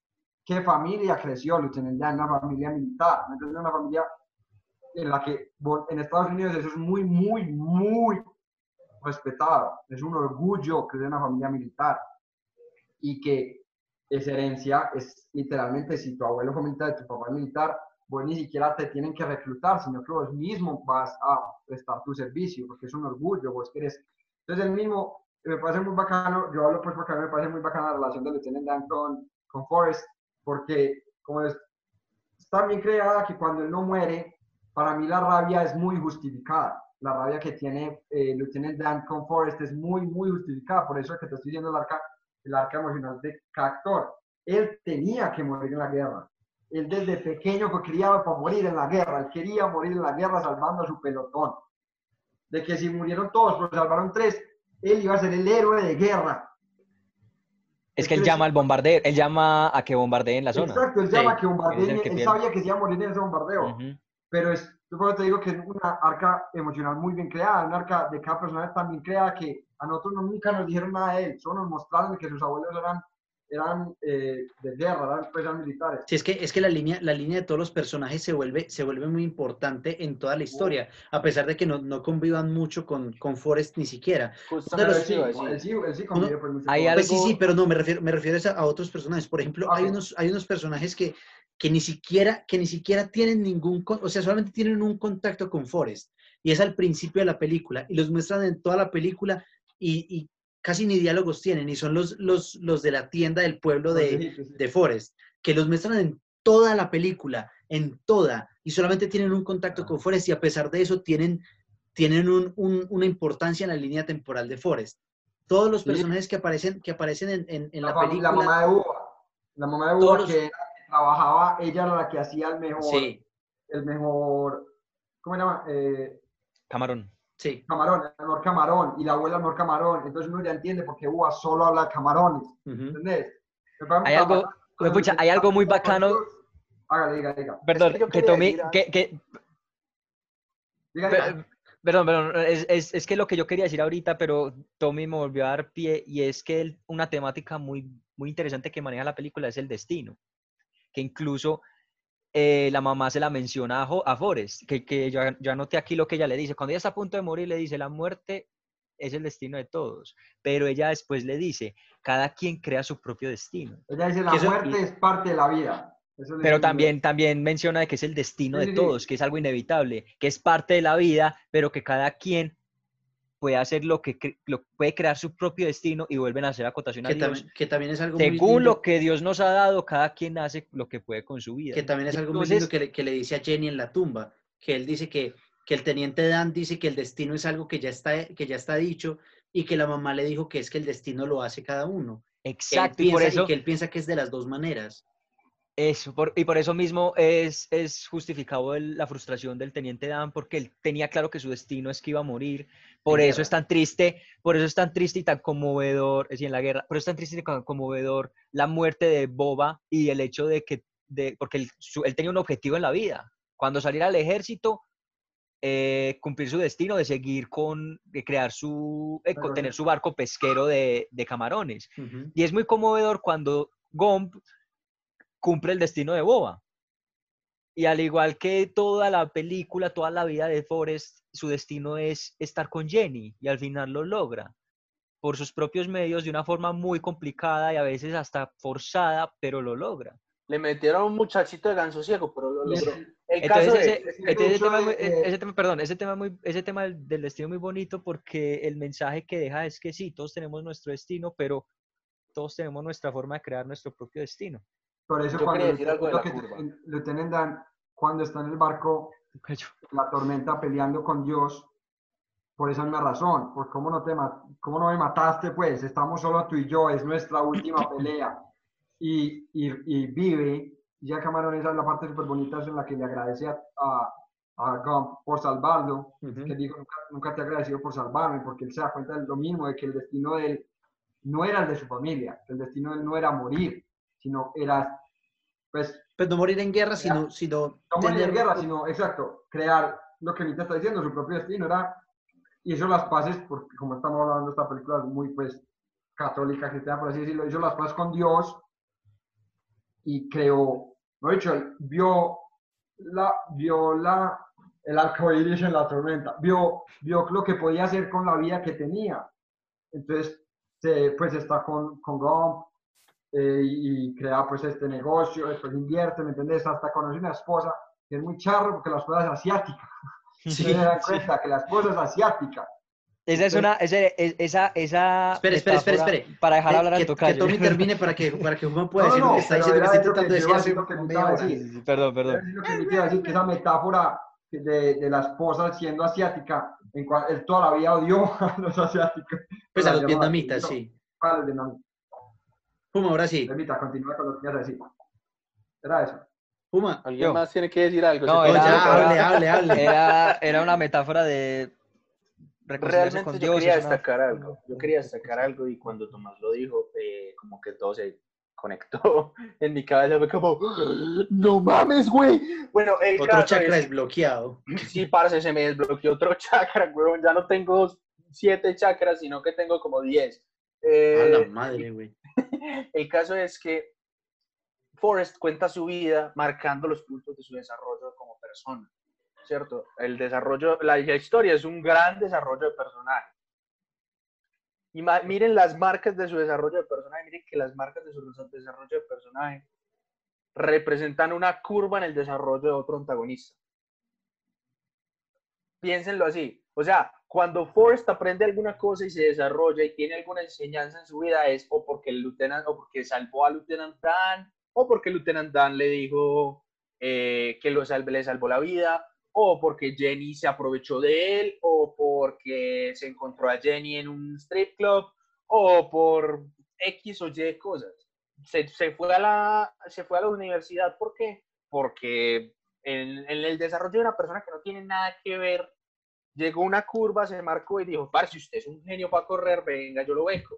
qué familia creció Lieutenant Dan, una familia militar, ¿me entiendes? Una familia en la que en Estados Unidos eso es muy, muy, muy respetado. Es un orgullo crecer en una familia militar y que esa herencia es literalmente si tu abuelo fue militar tu papá es militar, vos ni siquiera te tienen que reclutar, sino que vos mismo vas a prestar tu servicio, porque es un orgullo, vos querés. Entonces el mismo, me parece muy bacano, yo hablo pues porque a mí me parece muy bacana la relación de Lieutenant Dan con, con Forrest, porque como es tan bien creada que cuando él no muere, para mí la rabia es muy justificada. La rabia que tiene eh, Lieutenant Dan con Forrest es muy, muy justificada. Por eso es que te estoy diciendo el arca, el arca emocional de cada actor. Él tenía que morir en la guerra. Él desde pequeño fue criado para morir en la guerra. Él quería morir en la guerra salvando a su pelotón. De que si murieron todos, pero salvaron tres, él iba a ser el héroe de guerra. Es que él llama al bombardeo, él llama a que bombardeen la zona. Exacto, él Sí, llama que él es bombardeen, que él sabía que se iba a morir en ese bombardeo. Pero es, yo por eso te digo que es una arca emocional muy bien creada, una arca de cada personaje tan bien creada que a nosotros no- nunca nos dijeron nada de él, solo nos mostraron que sus abuelos eran, eran eh, de guerra, eran, pues, eran militares. Sí, es que, es que la, línea, la línea de todos los personajes se vuelve, se vuelve muy importante en toda la historia, a pesar de que no, no convivan mucho con, con Forrest ni siquiera. Sí, pues, Pues sí, pero no, me refiero, me refiero a, a otros personajes. Por ejemplo, hay, unos, hay unos personajes que, que, ni siquiera, que ni siquiera tienen ningún, o sea, solamente tienen un contacto con Forrest. Y es al principio de la película. Y los muestran en toda la película y, y casi ni diálogos tienen. Y son los, los, los de la tienda del pueblo de, Sí, sí, sí. de Forrest, que los muestran en toda la película, en toda, y solamente tienen un contacto con Forrest y a pesar de eso tienen, tienen un- un- una importancia en la línea temporal de Forrest. Todos los Sí. personajes que aparecen, que aparecen en, en- en la, película. la mamá de Uva, la mamá de Uva los- que trabajaba, ella era la que hacía el mejor, Sí, el mejor, ¿cómo se llama? Eh, Camarón. Sí. camarón, el mejor camarón, y la abuela el mejor camarón, entonces uno ya entiende por qué Uva solo habla de camarones. ujú. ¿Entendés? Me parece Hay algo-. Pues, pucha, hay algo muy bacano- Hágale, diga, diga. Perdón, yo que ah, que, que- Diga, diga. Perdón, perdón, es, es, es que lo que yo quería decir ahorita, pero Tommy me volvió a dar pie, y es que él- una temática muy, muy interesante que maneja la película es el destino, que incluso eh, la mamá se la menciona a, Jo- a Forrest, que, que yo, yo anoté aquí lo que ella le dice, cuando ella está a punto de morir, le dice, la muerte es el destino de todos, pero ella después le dice, cada quien crea su propio destino. Ella dice, la eso- muerte es parte de la vida. Eso Pero también, también menciona que es el destino Sí, de sí, sí. todos, que es algo inevitable, que es parte de la vida, pero que cada quien puede hacer lo que lo, puede crear su propio destino y vuelven a hacer acotación a Que, Dios. también, que también es algo muy Según lindo, lo que Dios nos ha dado, cada quien hace lo que puede con su vida. que también es Y algo muy entonces, lindo que le, que le dice a Jenny en la tumba, que él dice que, que el teniente Dan dice que el destino es algo que ya, está, que ya está dicho y que la mamá le dijo que es que el destino lo hace cada uno. Exacto, y por piensa- eso, que él piensa que es de las dos maneras. Eso, por- y por eso mismo es, es justificado el- la frustración del teniente Dan, porque él tenía claro que su destino es que iba a morir. Por En eso guerra. es tan triste, por eso es tan triste y tan conmovedor, es decir, en la guerra, por eso es tan triste y tan conmovedor la muerte de Boba y el hecho de que, de, porque él, su- él tenía un objetivo en la vida. Cuando saliera al ejército, eh, cumplir su destino de seguir con, de crear su, eh, tener su barco pesquero de, de camarones. Y es muy conmovedor cuando Gomp cumple el destino de Boba. Y al igual que toda la película, toda la vida de Forrest, su destino es estar con Jenny y al final lo logra por sus propios medios de una forma muy complicada y a veces hasta forzada, pero lo logra. Le metieron a un muchachito de ganso ciego, pero lo Y logró. es- El caso ese, tema, perdón, ese tema, muy, ese tema del, del destino es muy bonito porque el mensaje que deja es que sí, todos tenemos nuestro destino, pero todos tenemos nuestra forma de crear nuestro propio destino. Por eso Yo cuando decir algo de lo la que curva. Lieutenant Dan, cuando está en el barco, la tormenta peleando con Dios por esa misma razón. Pues, ¿cómo no, te ¿cómo no me mataste? Pues, estamos solo tú y yo, es nuestra última pelea. Y, y, y vive, ya Cameron, esa es la parte súper bonita, en la que le agradece a, a, a Gump por salvarlo, Ujú. que dijo, nunca, nunca te he agradecido por salvarme, porque él se da cuenta de lo mismo, de que el destino de él no era el de su familia, que el destino de él no era morir, sino era, pues, Pues no morir en guerra, sino, sino no morir en tener- guerra, sino, exacto, crear lo que Anita está diciendo, su propio destino, era, hizo las paces, porque como estamos hablando de esta película es muy, pues, católica, cristiana, por así decirlo, hizo las paces con Dios y creó, lo dicho, vio la, vio la, el arco iris en la tormenta, vio, vio lo que podía hacer con la vida que tenía. Entonces, se, pues está con, con Gump eh, y crea pues este negocio, después invierte, ¿me entiendes? Hasta conoce una esposa que es muy charro porque la esposa es asiática. Sí, se dan sí. cuenta que la esposa es asiática. Esa es una, ese- es- esa, esa. Espere, espere, espere, espere. Para dejar Eh, hablar que, al tocayo. que Tommy termine para que, para que Juan pueda No, decir no, lo que está diciendo, que que tratando de decir hace. Sí, sí, Perdón, perdón. Lo que me quiero decir, que esa metáfora de, de la esposa siendo asiática, en cual él toda la vida odió a los asiáticos. Pues a los vietnamitas, sí. A los vietnamitas. Puma, ahora sí. Permita, continúa con lo que ibas a decir. Era eso. Puma. ¿Alguien Yo. más tiene que decir algo? No, era- ya, era- hable, hable, hable. Era, era una metáfora de Realmente con yo Dios. quería una- destacar algo. Yo quería destacar algo y cuando Tomás lo dijo, eh, como que todo se conectó en mi cabeza. Fue como, no mames, güey. Bueno, el Otro caso chakra es- desbloqueado. Sí, parce, se me desbloqueó otro chakra, weón. Ya no tengo siete chakras, sino que tengo como diez. A Eh, la madre, güey. el caso es que Forrest cuenta su vida marcando los puntos de su desarrollo como persona, ¿cierto? El desarrollo, la, la historia es un gran desarrollo de personaje. Y ma- miren las marcas de su desarrollo de personaje, miren que las marcas de su desarrollo de personaje representan una curva en el desarrollo de otro antagonista. Piénsenlo así. O sea, cuando Forrest aprende alguna cosa y se desarrolla y tiene alguna enseñanza en su vida es o porque el Lieutenant, o porque salvó a Lieutenant Dan, o porque Lieutenant Dan le dijo eh, que lo salve, le salvó la vida, o porque Jenny se aprovechó de él, o porque se encontró a Jenny en un strip club, o por X o Y cosas. Se, se fue, a la, se fue a la universidad, ¿por qué? Porque en, en el desarrollo de una persona que no tiene nada que ver, llegó una curva, se marcó y dijo, parce, usted es un genio para correr, venga, yo lo beco.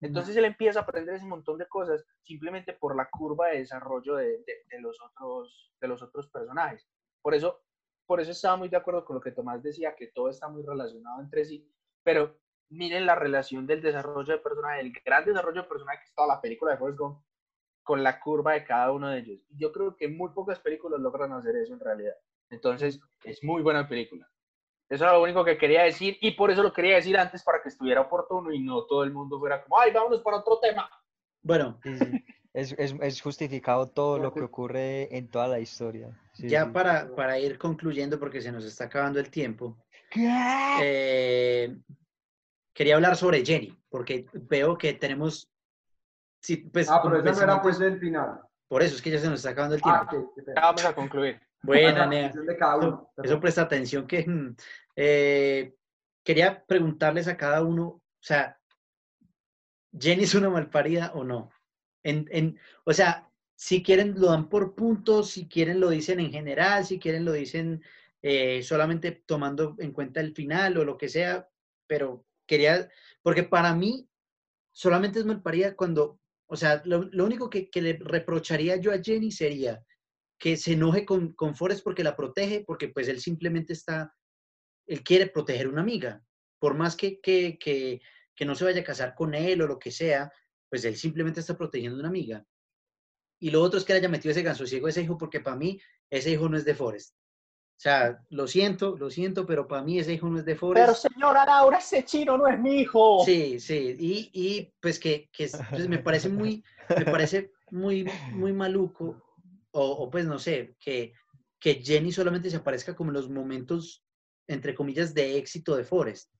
Entonces él empieza a aprender ese montón de cosas simplemente por la curva de desarrollo de, de- de los, otros, de los otros personajes. Por eso, por eso estaba muy de acuerdo con lo que Tomás decía, que todo está muy relacionado entre sí, pero miren la relación del desarrollo de personaje, el gran desarrollo de personaje que es toda la película de Forrest Gump, con la curva de cada uno de ellos. Yo creo que muy pocas películas logran hacer eso en realidad. Entonces, es muy buena película. Eso era lo único que quería decir y por eso lo quería decir antes para que estuviera oportuno y no todo el mundo fuera como, ay, vámonos para otro tema. Bueno, Sí, sí. Es, es, es justificado todo lo que ocurre en toda la historia. Sí, ya sí. para, para ir concluyendo, porque se nos está acabando el tiempo, eh, quería hablar sobre Jenny, porque veo que tenemos... sí, pues, Ah, pero ese no era pues el final. Por eso es que ya se nos está acabando el tiempo. Ah, ok, qué pena. Ya vamos a concluir. Buena, La Nea. Eso, eso presta atención que mm, eh, quería preguntarles a cada uno, o sea, ¿Jenny es una malparida o no? En, en, o sea, si quieren lo dan por puntos, si quieren lo dicen en general, si quieren lo dicen eh, solamente tomando en cuenta el final o lo que sea, pero quería, porque para mí solamente es malparida cuando, o sea, lo, lo único que, que le reprocharía yo a Jenny sería que se enoje con, con Forrest porque la protege, porque pues él simplemente está, él quiere proteger una amiga. Por más que, que, que, que no se vaya a casar con él o lo que sea, pues él simplemente está protegiendo a una amiga. Y lo otro es que le haya metido ese ganso ciego a ese hijo, porque para mí ese hijo no es de Forrest. O sea, lo siento, lo siento, pero para mí ese hijo no es de Forrest. Pero señora Laura, ese chino no es mi hijo. Sí, sí, y, y, pues que, que es- pues me parece muy, me parece muy, muy maluco, o, o pues no sé, que, que Jenny solamente se aparezca como en los momentos, entre comillas, de éxito de Forrest,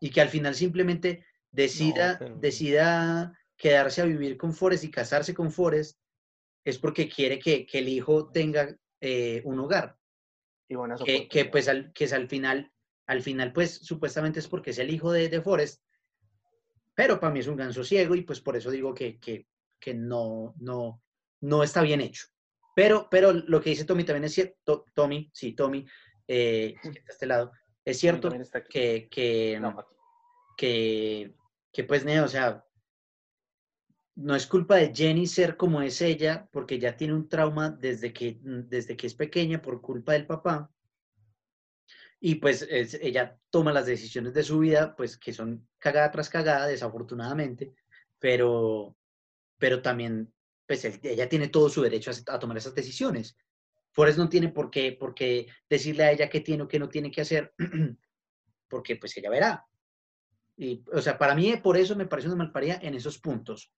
y que al final simplemente decida, pero- decida quedarse a vivir con Forrest y casarse con Forrest, es porque quiere que, que el hijo tenga eh, un hogar. Y buenas que, que, pues al, que es al final, al final pues supuestamente es porque es el hijo de, de Forrest, pero para mí es un ganso ciego y pues por eso digo que, que, que no, no, no está bien hecho. Pero, pero lo que dice Tommy también es cierto, Tommy, sí, Tommy, eh, este lado, es cierto que, que, No, que, que pues, Neo, o sea, no es culpa de Jenny ser como es ella, porque ya tiene un trauma desde que, desde que es pequeña por culpa del papá. Y pues es- ella toma las decisiones de su vida, pues que son cagada tras cagada, desafortunadamente, pero, pero también, pues él- ella tiene todo su derecho a, a tomar esas decisiones. Forrest no tiene por qué, por qué decirle a ella qué tiene o qué no tiene que hacer, porque pues ella verá. Y, o sea, para mí por eso me parece una malparida en esos puntos.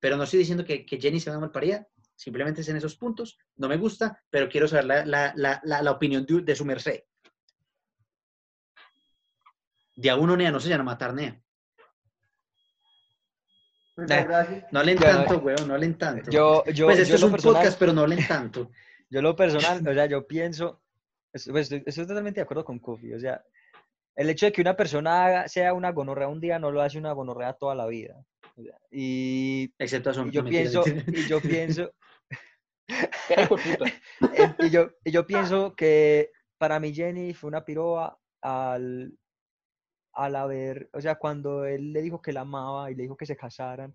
Pero no estoy diciendo que, que Jenny sea una malparida, simplemente es en esos puntos. No me gusta, pero quiero saber la, la- la- la- la opinión de, de su merced. De a uno, Nea, no se llama matar, Nea. Muchas gracias. No hablen tanto, weón, no hablen tanto. Yo, yo, pues yo esto es un personal- podcast, pero no hablen tanto. Yo lo personal, o sea, yo pienso, es- pues, estoy, estoy totalmente de acuerdo con Kofi, o sea, el hecho de que una persona haga- sea una gonorrea un día no lo hace una gonorrea toda la vida. o sea, y, Excepto a su y yo pienso, y yo pienso, y yo, y yo pienso que para mí Jenny fue una piroa al, al haber, o sea, cuando él le dijo que la amaba y le dijo que se casaran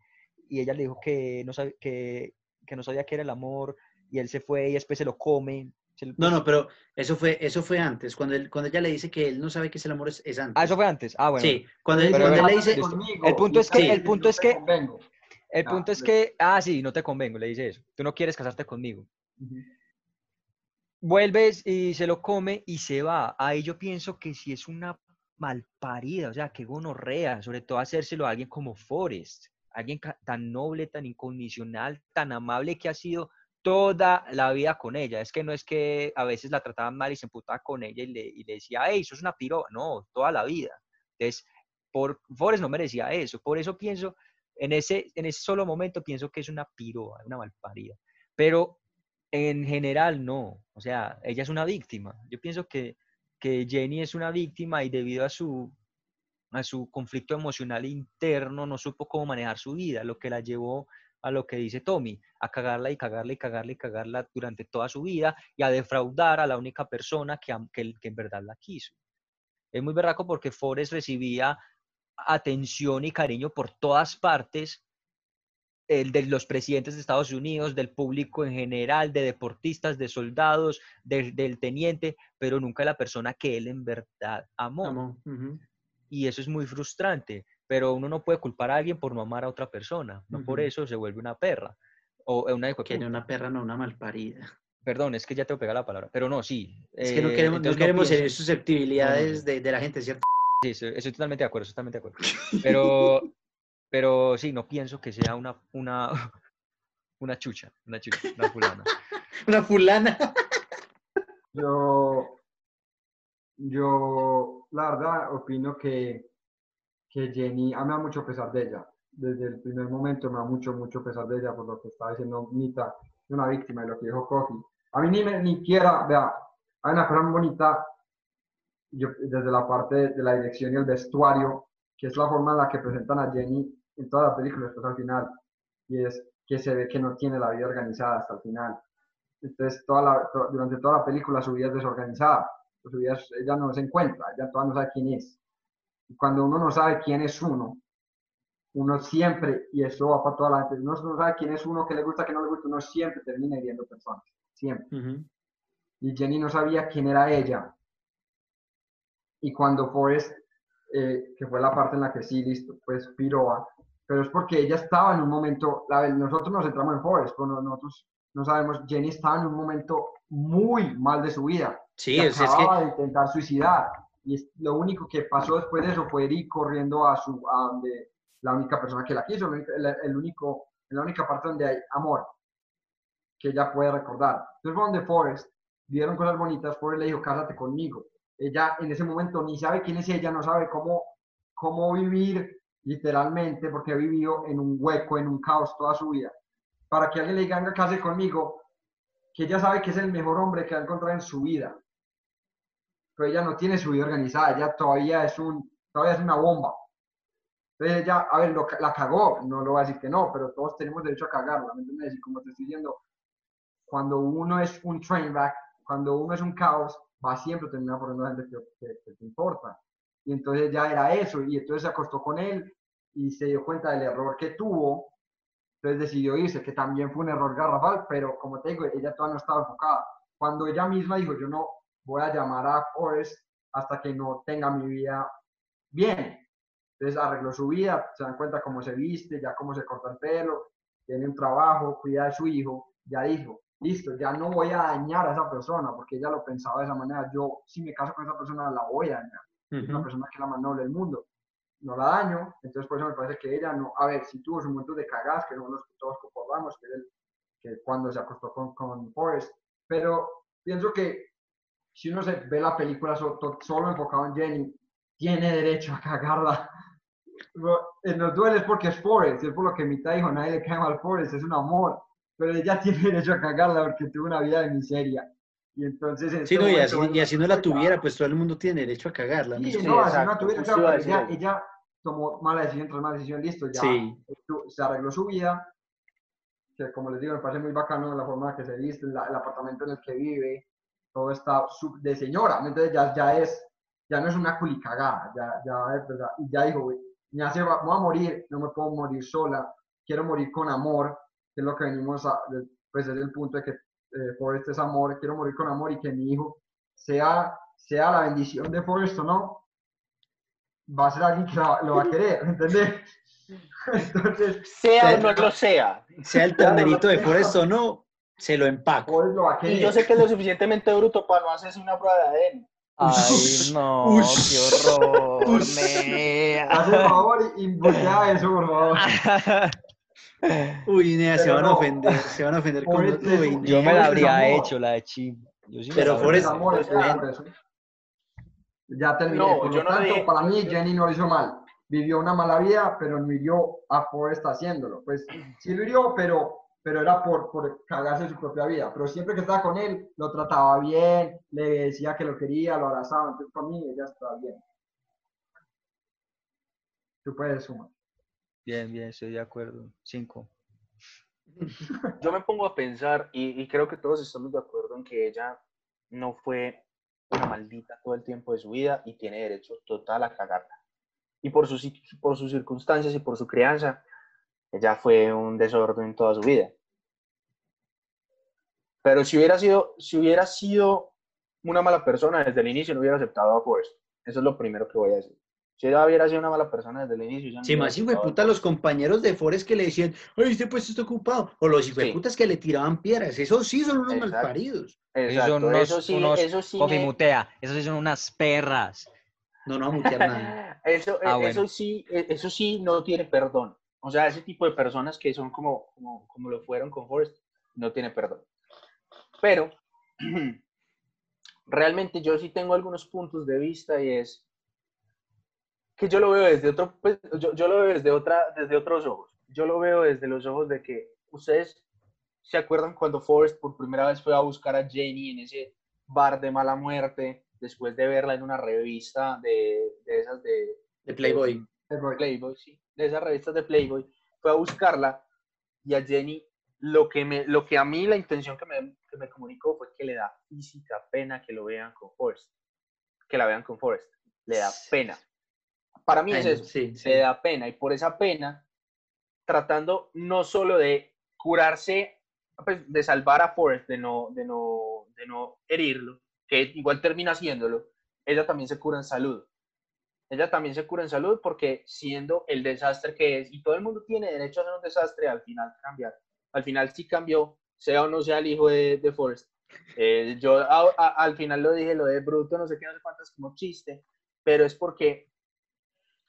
y ella le dijo que no, sab- que, que no sabía qué era el amor y él se fue y después se lo come. se lo- No, no, pero eso fue, eso fue antes. Cuando, él, cuando ella le dice que él no sabe qué es el amor, es, es antes. Ah, eso fue antes. Ah, bueno. Sí, cuando él, Pero cuando él bueno, le dice. Conmigo, El punto es que- sabes el punto no es que- convengo. El Ah, punto es que, ah, sí, no te convengo, le dice eso. Tú no quieres casarte conmigo. Ujú. Vuelves y se lo come y se va. Ahí yo pienso que si es una malparida, o sea, que gonorrea, sobre todo hacérselo a alguien como Forrest, alguien ca- tan noble, tan incondicional, tan amable que ha sido toda la vida con ella. Es que no es que a veces la trataban mal y se emputaba con ella y le, y le decía, hey, sos una piro. No, toda la vida. Entonces, por Forrest no merecía eso. Por eso pienso, en ese, en ese solo momento pienso que es una piroa, una malparida. Pero en general no. O sea, ella es una víctima. Yo pienso que, que Jenny es una víctima y debido a su, a su conflicto emocional interno no supo cómo manejar su vida, lo que la llevó a lo que dice Tommy, a cagarla y cagarla y cagarla y cagarla durante toda su vida y a defraudar a la única persona que, que, que en verdad la quiso. Es muy berraco porque Forrest recibía atención y cariño por todas partes, el de los presidentes de Estados Unidos, del público en general, de deportistas, de soldados, del- del teniente, pero nunca la persona que él en verdad amó. Y eso es muy frustrante, pero uno no puede culpar a alguien por no amar a otra persona, no por eso se vuelve una perra. O eh, una que no una perra, no una malparida. Perdón, es que ya te voy a pegar la palabra, pero no, sí. Es que no eh, queremos, no entonces queremos susceptibilidades No, no, de, de la gente, ¿cierto? Sí, estoy, estoy totalmente de acuerdo, estoy totalmente de acuerdo. Pero, pero sí, no pienso que sea una, una, una chucha, una chucha, una fulana. Una fulana. Yo, yo, la verdad, opino que, que Jenny, a mí me da mucho pesar de ella. Desde el primer momento me da mucho, mucho pesar de ella por lo que estaba diciendo Mita, una víctima de lo que dijo Kofi. A mí ni, me- ni quiera, vea, hay una cosa muy bonita, yo, desde la parte de, la dirección y el vestuario, que es la forma en la que presentan a Jenny en toda la película, después al final, y es que se ve que no tiene la vida organizada hasta el final. Entonces, toda la, durante toda la película su vida es desorganizada. Su vida ella no se encuentra, ella todavía no sabe quién es. Cuando uno no sabe quién es uno, uno siempre, y eso va para toda la gente, uno no sabe quién es uno, qué le gusta, qué no le gusta, uno siempre termina hiriendo personas. Siempre. Ujú. Y Jenny no sabía quién era ella. Y cuando Forrest, eh, que fue la parte en la que sí, listo, pues piroa, pero es porque ella estaba en un momento, la, nosotros nos centramos en Forrest, pero no- nosotros no sabemos, Jenny estaba en un momento muy mal de su vida. Sí, es, es que acababa de intentar suicidar. Y lo único que pasó después de eso fue ir corriendo a su a donde la única persona que la quiso, el, único- la única parte donde hay amor que ella puede recordar. Entonces fue donde Forrest vieron cosas bonitas, Forrest le dijo, cásate conmigo. Ella en ese momento ni sabe quién es ella, no sabe cómo, cómo vivir literalmente, porque ha vivido en un hueco, en un caos toda su vida. Para que alguien le diga, case conmigo, que ella sabe que es el mejor hombre que va a encontrar en su vida pero ella no tiene su vida organizada, ella todavía es, una bomba. Entonces ella, a ver, lo la cagó, no lo voy a decir que no, pero todos tenemos derecho a cagarla, ¿me entiendes? Y como te estoy diciendo, cuando uno es un train wreck, cuando uno es un caos, va siempre a terminar por una gente que, que- que te importa. Y entonces ya era eso, y entonces se acostó con él y se dio cuenta del error que tuvo, entonces decidió irse, que también fue un error garrafal, pero como te digo, ella todavía no estaba enfocada. Cuando ella misma dijo, yo no voy a llamar a Forrest hasta que no tenga mi vida bien. Entonces arregló su vida, se dan cuenta cómo se viste, ya cómo se corta el pelo, tiene un trabajo, cuida de su hijo, ya dijo, listo, ya no voy a dañar a esa persona, porque ella lo pensaba de esa manera, yo si me caso con esa persona la voy a dañar, es una persona que es la más noble del mundo, no la daño, entonces por eso me parece que ella no, a ver, si tuvo sus momentos de cagas, que no los que todos concordamos, que, que cuando se acostó con, con Forrest, pero pienso que si uno se ve la película so- to- solo enfocado en Jenny, tiene derecho a cagarla. Eh, Nos duele porque es Forrest, es por lo que mitad dijo, nadie le cae mal Forrest, es un amor, pero ella tiene derecho a cagarla porque tuvo una vida de miseria. Y entonces... en Sí, este no, y así, y así no la tuviera, pues todo el mundo tiene derecho a cagarla. Sí, no, así no exacto, tuviera, claro, pero ella, ella tomó mala decisión tras mala decisión, listo, ya Sí. se arregló su vida, que como les digo, me parece muy bacano la forma en la que se viste, la- el apartamento en el que vive, todo está sub- de señora, entonces ya, ya es, ya no es una culicagada, ya, ya es verdad, y ya dijo, me hace, va- voy a morir, no me puedo morir sola, quiero morir con amor, que es lo que venimos a, pues es el punto de que eh, Forrest es amor, quiero morir con amor y que mi hijo sea, sea la bendición de Forrest o no, va a ser alguien que la- lo va a querer, ¿entendés? Entonces, Sea o no lo sea. Sea el ternerito de Forrest o no, se lo empaco. Y yo sé que es lo suficientemente bruto para no hacerse una prueba de ADN. Ay, no, Ush. qué horror, Ush. Haz el favor voltea eso, por favor. Uy, Nea, se van a ofender, se van a ofender con Uy, un- Yo me la habría amor. hecho, la de chimba. Yo sí Pero por eso. Ya terminé. No, por yo lo no tanto, para mí, Jenny no lo hizo mal. Vivió una mala vida, pero no hirió a Forrest haciéndolo. Pues sí lo hirió, pero, pero era por, por cagarse su propia vida. Pero siempre que estaba con él, lo trataba bien, le decía que lo quería, lo abrazaba. Entonces, para mí, ella estaba bien. Tú puedes sumar. Bien, bien, estoy de acuerdo. Cinco. Yo me pongo a pensar, y, y creo que todos estamos de acuerdo en que ella no fue una maldita todo el tiempo de su vida y tiene derecho total a cagarla. Y por sus, por sus circunstancias y por su crianza, ella fue un desorden toda su vida. Pero si hubiera sido, si hubiera sido una mala persona desde el inicio, no hubiera aceptado a Forrest. Eso es lo primero que voy a decir. Si ella hubiera sido una mala persona desde el inicio, ya no Sí, más puta los compañeros de Forrest que le decían, ay, este puesto está ocupado. O los hijo de Sí. putas que le tiraban piedras. Esos sí son unos Exacto. malparidos. Exacto, unos, eso sí, unos eso sí coffee me- mutea. Esos sí son unas perras. No, no mutear nada. Eso, Ah, eh, bueno. eso, sí, eh, eso sí no tiene perdón. O sea, ese tipo de personas que son como, como, como lo fueron con Forrest, no tiene perdón. Pero realmente yo sí tengo algunos puntos de vista y es que yo lo veo desde otro, pues, yo, yo lo veo desde otra, desde otros ojos. Yo lo veo desde los ojos de que ustedes se acuerdan cuando Forrest por primera vez fue a buscar a Jenny en ese bar de mala muerte, después de verla en una revista de, de esas de, De Playboy. Playboy, sí, de esas revistas de Playboy, fue a buscarla y a Jenny lo que, me, lo que a mí la intención que me, que me comunicó fue que le da física pena que lo vean con Forrest, que la vean con Forrest, le da pena. Para mí es eso, sí, sí. le da pena y por esa pena, tratando no solo de curarse, pues, de salvar a Forrest, de no, de, no, de no herirlo, que igual termina haciéndolo, ella también se cura en salud. Ella también se cura en salud porque siendo el desastre que es, y todo el mundo tiene derecho a ser un desastre, al final cambiar. Al final sí cambió, sea o no sea el hijo de, de Forrest. Eh, yo a- a- al final lo dije, lo de bruto, no sé qué, no sé cuántas, como chiste, pero es porque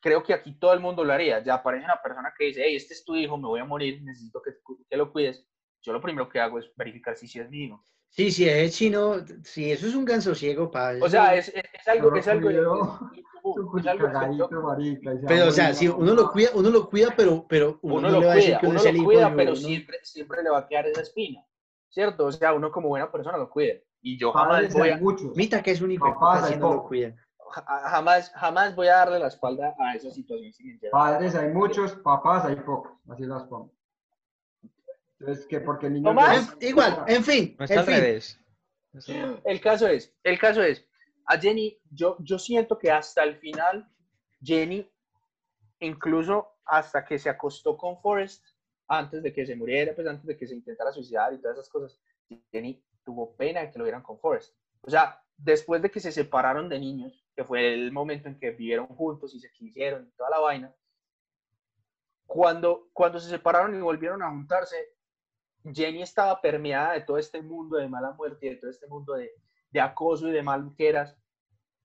creo que aquí todo el mundo lo haría. Ya aparece una persona que dice, hey, este es tu hijo, me voy a morir, necesito que, que lo cuides. Yo lo primero que hago es verificar si sí es mi hijo. Sí, sí, es chino. Sí, eso es un ganso ciego, pa. O sea, es, es, es algo, No es algo, cuido. es- Cagadito, marica. Pero, o sea, si no, uno lo cuida, uno lo cuida, pero, pero uno, uno no lo le va a decir cuida, que uno, uno lo cuida, pero uno- siempre, siempre le va a quedar esa espina, ¿cierto? O sea, uno como buena persona lo cuida. y yo jamás Padres voy hay a, muchos. Mita que es un hijo si no lo cuida. ja- jamás, jamás voy a darle la espalda a esa situación. si me entiendes. Padres hay muchos, papás hay pocos. Así las pongo. Entonces, que porque el niño... Tomás, En- igual, en fin, No está en al fin. No revés. El caso es, el caso es, a Jenny, yo, yo siento que hasta el final, Jenny, incluso hasta que se acostó con Forrest, antes de que se muriera, pues antes de que se intentara suicidar y todas esas cosas, Jenny tuvo pena de que lo vieran con Forrest. O sea, después de que se separaron de niños, que fue el momento en que vivieron juntos y se quisieron y toda la vaina, cuando, cuando se separaron y volvieron a juntarse, Jenny estaba permeada de todo este mundo de mala muerte y de todo este mundo de, de acoso y de maluqueras,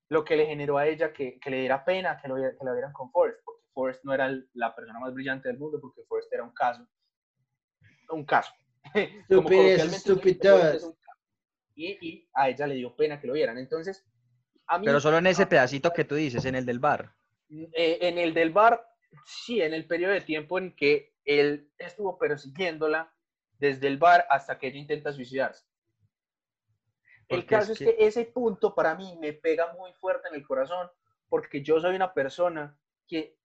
lo que le generó a ella que, que le diera pena que lo, que la vieran con Forrest, porque Forrest no era el- la persona más brillante del mundo, porque Forrest era un caso. Un caso. Como Estupidez. Y, y a ella le dio pena que lo vieran. Entonces, a mí, Pero solo en ese pedacito que tú dices, en el del bar. eh, en el del bar, sí, en el periodo de tiempo en que él estuvo persiguiéndola desde el bar hasta que ella intenta suicidarse. El Porque es caso es que- ese punto para mí me pega muy fuerte en el corazón porque yo soy una persona que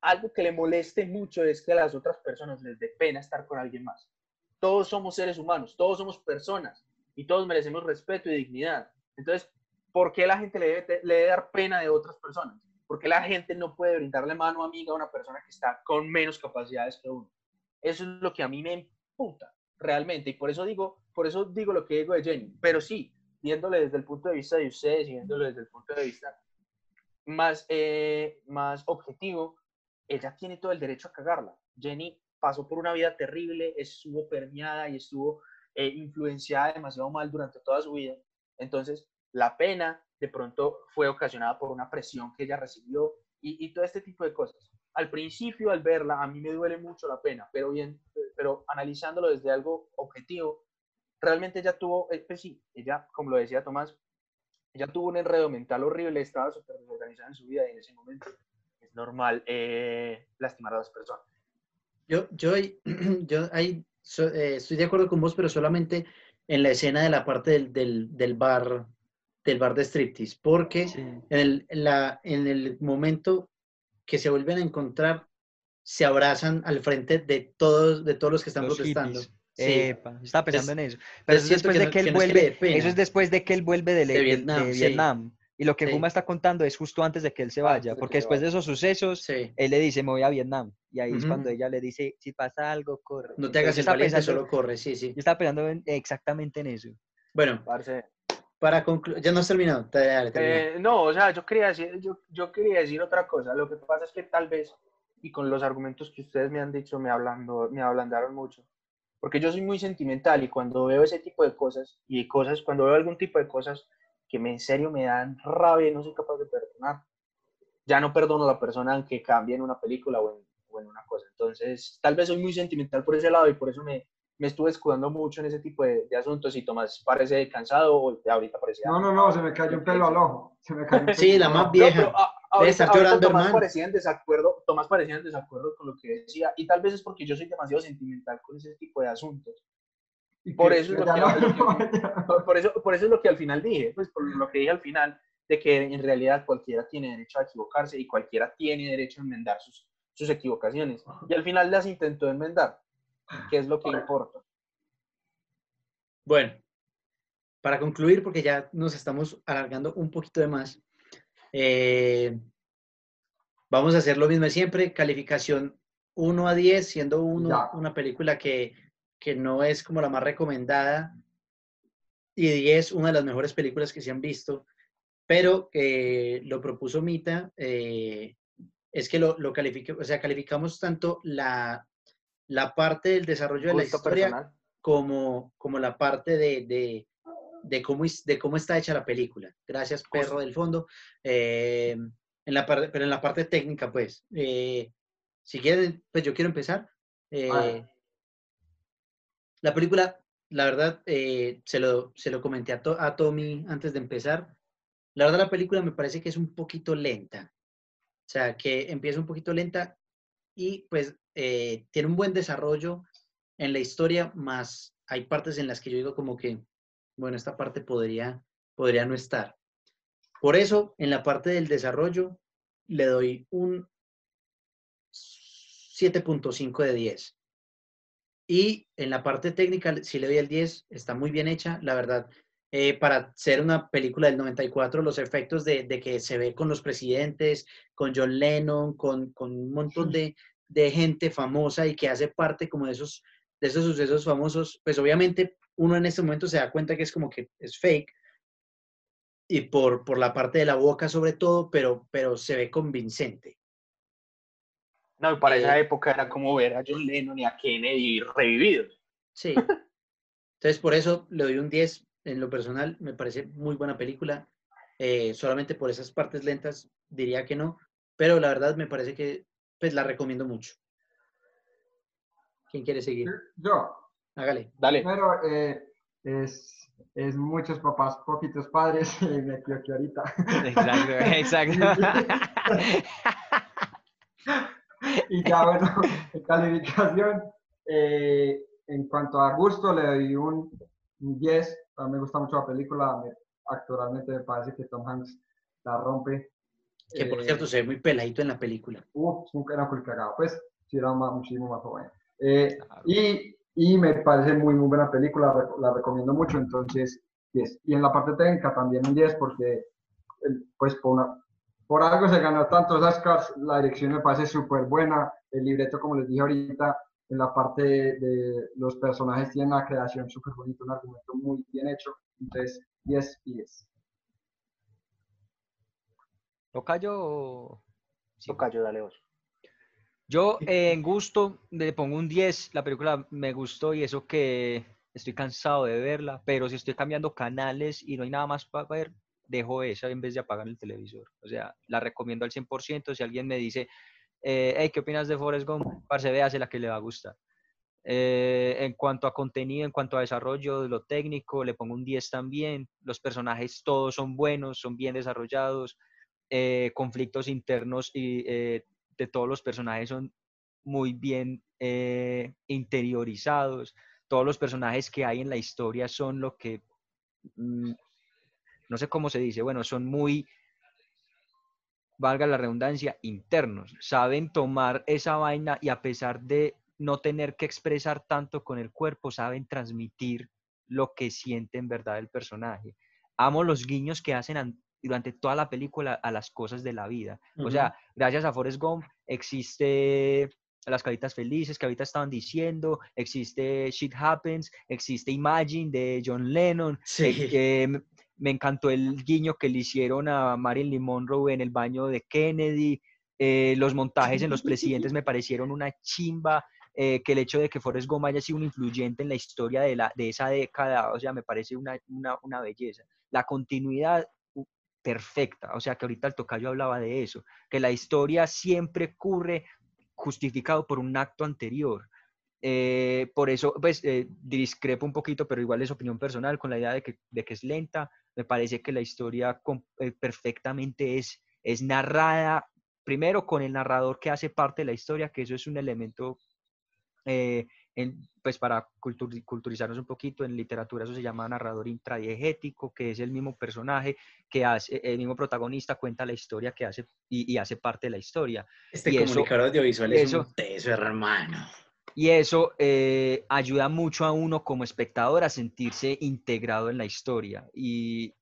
algo que le moleste mucho es que a las otras personas les dé pena estar con alguien más. Todos somos seres humanos, todos somos personas y todos merecemos respeto y dignidad. Entonces, ¿por qué la gente le debe, le debe dar pena de otras personas? ¿Por qué la gente no puede brindarle mano amiga a una persona que está con menos capacidades que uno? Eso es lo que a mí me emputa realmente y por eso digo, por eso digo lo que digo de Jenny. Pero sí, viéndole desde el punto de vista de ustedes y viéndolo desde el punto de vista más, eh, más objetivo, ella tiene todo el derecho a cagarla. Jenny pasó por una vida terrible, estuvo permeada y estuvo eh, influenciada demasiado mal durante toda su vida. Entonces, la pena de pronto fue ocasionada por una presión que ella recibió y, y todo este tipo de cosas. Al principio, al verla, a mí me duele mucho la pena, pero bien, pero analizándolo desde algo objetivo, realmente ella tuvo, eh, pues sí, ella, como lo decía Tomás, ella tuvo un enredo mental horrible, estaba súper desorganizada en su vida y en ese momento es normal eh, lastimar a las personas. Yo, yo, yo ahí so- eh, estoy de acuerdo con vos, pero solamente en la escena de la parte del, del, del bar, del bar de striptease, porque Sí. en el, en la, en el momento que se vuelven a encontrar, se abrazan al frente de todos, de todos los que están Los protestando. hippies. Sí. Epa, estaba pensando Entonces- en eso. Pero eso es después que de no- que él que es que vuelve. pena. Eso es después de que él vuelve de, De de- Vietnam, de sí. Vietnam. Y lo que Sí. Guma está contando es justo antes de que él se Ah, vaya. de que Porque después de vaya. esos sucesos, Sí. él le dice, me voy a Vietnam. Y ahí es Ujú. cuando ella le dice, si pasa algo, corre. No te hagas Entonces, el valiente, pensando- solo corre, sí, sí. Yo estaba pensando en- exactamente en eso. Bueno, Parce. para concluir, ya no has terminado. Dale, dale. Eh, no, o sea, yo quería, decir, yo, yo quería decir otra cosa. Lo que pasa es que tal vez, y con los argumentos que ustedes me han dicho, me, hablando, me ablandaron mucho. Porque yo soy muy sentimental y cuando veo ese tipo de cosas, y cosas, cuando veo algún tipo de cosas que me, en serio me dan rabia y no soy capaz de perdonar, ya no perdono a la persona aunque cambie en una película o en, o en una cosa. Entonces, tal vez soy muy sentimental por ese lado y por eso me, me estuve escudando mucho en ese tipo de, de asuntos. Y Tomás parece cansado o ahorita parece No, no, no, se me cayó un pelo al ojo. Se me cayó un Sí, pelo la al más vieja. No, pero, ah, ahorita, ahorita Tomás parecía en desacuerdo, Tomás parecía en desacuerdo con lo que decía, y tal vez es porque yo soy demasiado sentimental con ese tipo de asuntos. Y por eso es lo que- no- por eso, por eso es lo que al final dije, pues por lo que dije al final, de que en realidad cualquiera tiene derecho a equivocarse y cualquiera tiene derecho a enmendar sus, sus equivocaciones. Y al final las intentó enmendar, que es lo que importa. Bueno, para concluir, porque ya nos estamos alargando un poquito de más, eh, vamos a hacer lo mismo de siempre, calificación 1 a 10, siendo 1 Ya. una película que, que no es como la más recomendada y 10 una de las mejores películas que se han visto, pero eh, lo propuso Mita, eh, es que lo, lo califique, o sea, calificamos tanto la, la parte del desarrollo de la historia personal. como, como la parte de, de, de cómo, de cómo está hecha la película. Gracias, perro del fondo. Eh, en la parte, pero en la parte técnica, pues, eh, si quieren, pues yo quiero empezar. Eh, Vale. la película, la verdad, eh, se, lo, se lo comenté a, To- a Tommy antes de empezar. La verdad, la película me parece que es un poquito lenta. O sea, que empieza un poquito lenta y pues eh, tiene un buen desarrollo en la historia, más hay partes en las que yo digo como que bueno, esta parte podría, podría no estar. Por eso, en la parte del desarrollo, le doy un 7.5 de 10. Y en la parte técnica, si le doy el 10, está muy bien hecha, la verdad. Eh, para ser una película del 94, los efectos de, de, que se ve con los presidentes, con John Lennon, con, con un montón de, de, gente famosa y que hace parte como de esos, de esos sucesos famosos, pues obviamente uno en este momento se da cuenta que es como que es fake, y por, por la parte de la boca sobre todo, pero, pero se ve convincente. No, y para esa época era como ver a John Lennon y a Kennedy revividos. Sí. Entonces, por eso le doy un 10 en lo personal. Me parece muy buena película. Eh, solamente por esas partes lentas diría que no, pero la verdad me parece que pues la recomiendo mucho. ¿Quién quiere seguir? Yo. Hágale. Dale. Pero eh, es, es muchos papás, poquitos padres, y me equivoqué ahorita. Exacto, exacto. y ya bueno, en calificación, eh, en cuanto a gusto, le doy un, un 10. A mí me gusta mucho la película. Me, actualmente me parece que Tom Hanks la rompe. Que por Eh, cierto se ve muy peladito en la película. Uh, era un cagado. Pues sí, era más, muchísimo más joven. Eh, Claro. y, y me parece muy, muy buena película. La recomiendo mucho. Entonces, 10. Y en la parte técnica también un 10 porque, pues, por, una, por algo se ganó tantos Oscars. La dirección me parece súper buena. El libreto, como les dije ahorita, en la parte de, de los personajes tiene una creación súper bonita, un argumento muy bien hecho. Entonces, 10 y 10. ¿Tocayo? Sí. Tocayo, dale vos. Yo eh, en gusto le pongo un 10, la película me gustó y eso que estoy cansado de verla, pero si estoy cambiando canales y no hay nada más para ver, dejo esa en vez de apagar el televisor. O sea, la recomiendo al 100%. Si alguien me dice, eh, hey, ¿qué opinas de Forrest Gump? Parce, véase la que le va a gustar. Eh, en cuanto a contenido, en cuanto a desarrollo de lo técnico, le pongo un 10 también. Los personajes todos son buenos, son bien desarrollados. eh, conflictos internos y eh, todos los personajes son muy bien eh, interiorizados. Todos los personajes que hay en la historia son lo que, mm, no sé cómo se dice, bueno, son muy, valga la redundancia, internos. Saben tomar esa vaina y a pesar de no tener que expresar tanto con el cuerpo, saben transmitir lo que siente en verdad el personaje. Amo los guiños que hacen durante toda la película a las cosas de la vida. O sea, gracias a Forrest Gump existe Las Caritas Felices que ahorita estaban diciendo, existe Shit Happens, existe Imagine de John Lennon, Sí. eh, que me encantó el guiño que le hicieron a Marilyn Monroe en el baño de Kennedy, eh, los montajes en los presidentes me parecieron una chimba, eh, que el hecho de que Forrest Gump haya sido un influyente en la historia de, la, de esa década, o sea, me parece una, una, una belleza. La continuidad perfecta, o sea, que ahorita el tocayo hablaba de eso, que la historia siempre ocurre justificado por un acto anterior. Eh, por eso, pues, eh, discrepo un poquito, pero igual es opinión personal con la idea de que, de que es lenta. Me parece que la historia eh, perfectamente es, es narrada, primero con el narrador que hace parte de la historia, que eso es un elemento, en- pues para cultur- culturizarnos un poquito, en literatura eso se llama narrador intradiegético, que es el mismo personaje que hace, el mismo protagonista cuenta la historia que hace y, y hace parte de la historia. Este y eso- comunicador audiovisual es eso- un teso, hermano. Y eso eh, ayuda mucho a uno como espectador a sentirse integrado en la historia. Y,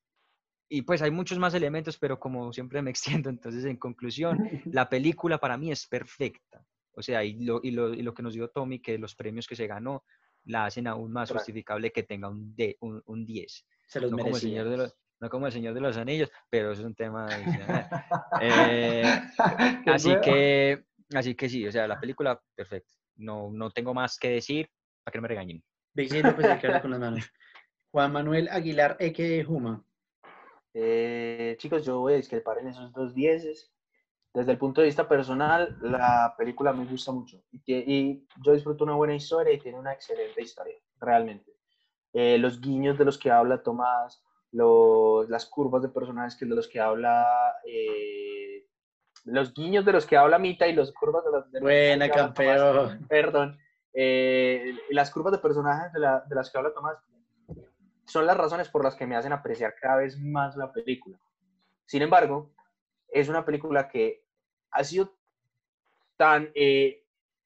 y pues hay muchos más elementos, pero como siempre me extiendo, entonces en conclusión, la película para mí es perfecta. O sea, y lo, y lo, y lo que nos dio Tommy, que los premios que se ganó, la hacen aún más Claro. justificable que tenga un, de, un, un 10. Se los No como, el señor de los, no como el Señor de los Anillos, pero eso es un tema. Eh, así que, así que sí, o sea, la película, perfecta. No, no tengo más que decir para que no me regañen. Que habla con las manos. Juan Manuel Aguilar, Eke Juma. Eh, chicos, yo voy a discrepar en esos dos dieces. Desde el punto de vista personal, la película me gusta mucho. Y, tie- y yo disfruto una buena historia y tiene una excelente historia, realmente. Eh, los guiños de los que habla Tomás, los, las curvas de personajes que de los que habla... eh, los guiños de los que habla Mita y las curvas de los de los Buena, que habla Tomás, campeón. perdón, eh, las curvas de personajes de, la- de las que habla Tomás son las razones por las que me hacen apreciar cada vez más la película. Sin embargo, es una película que ha sido tan eh,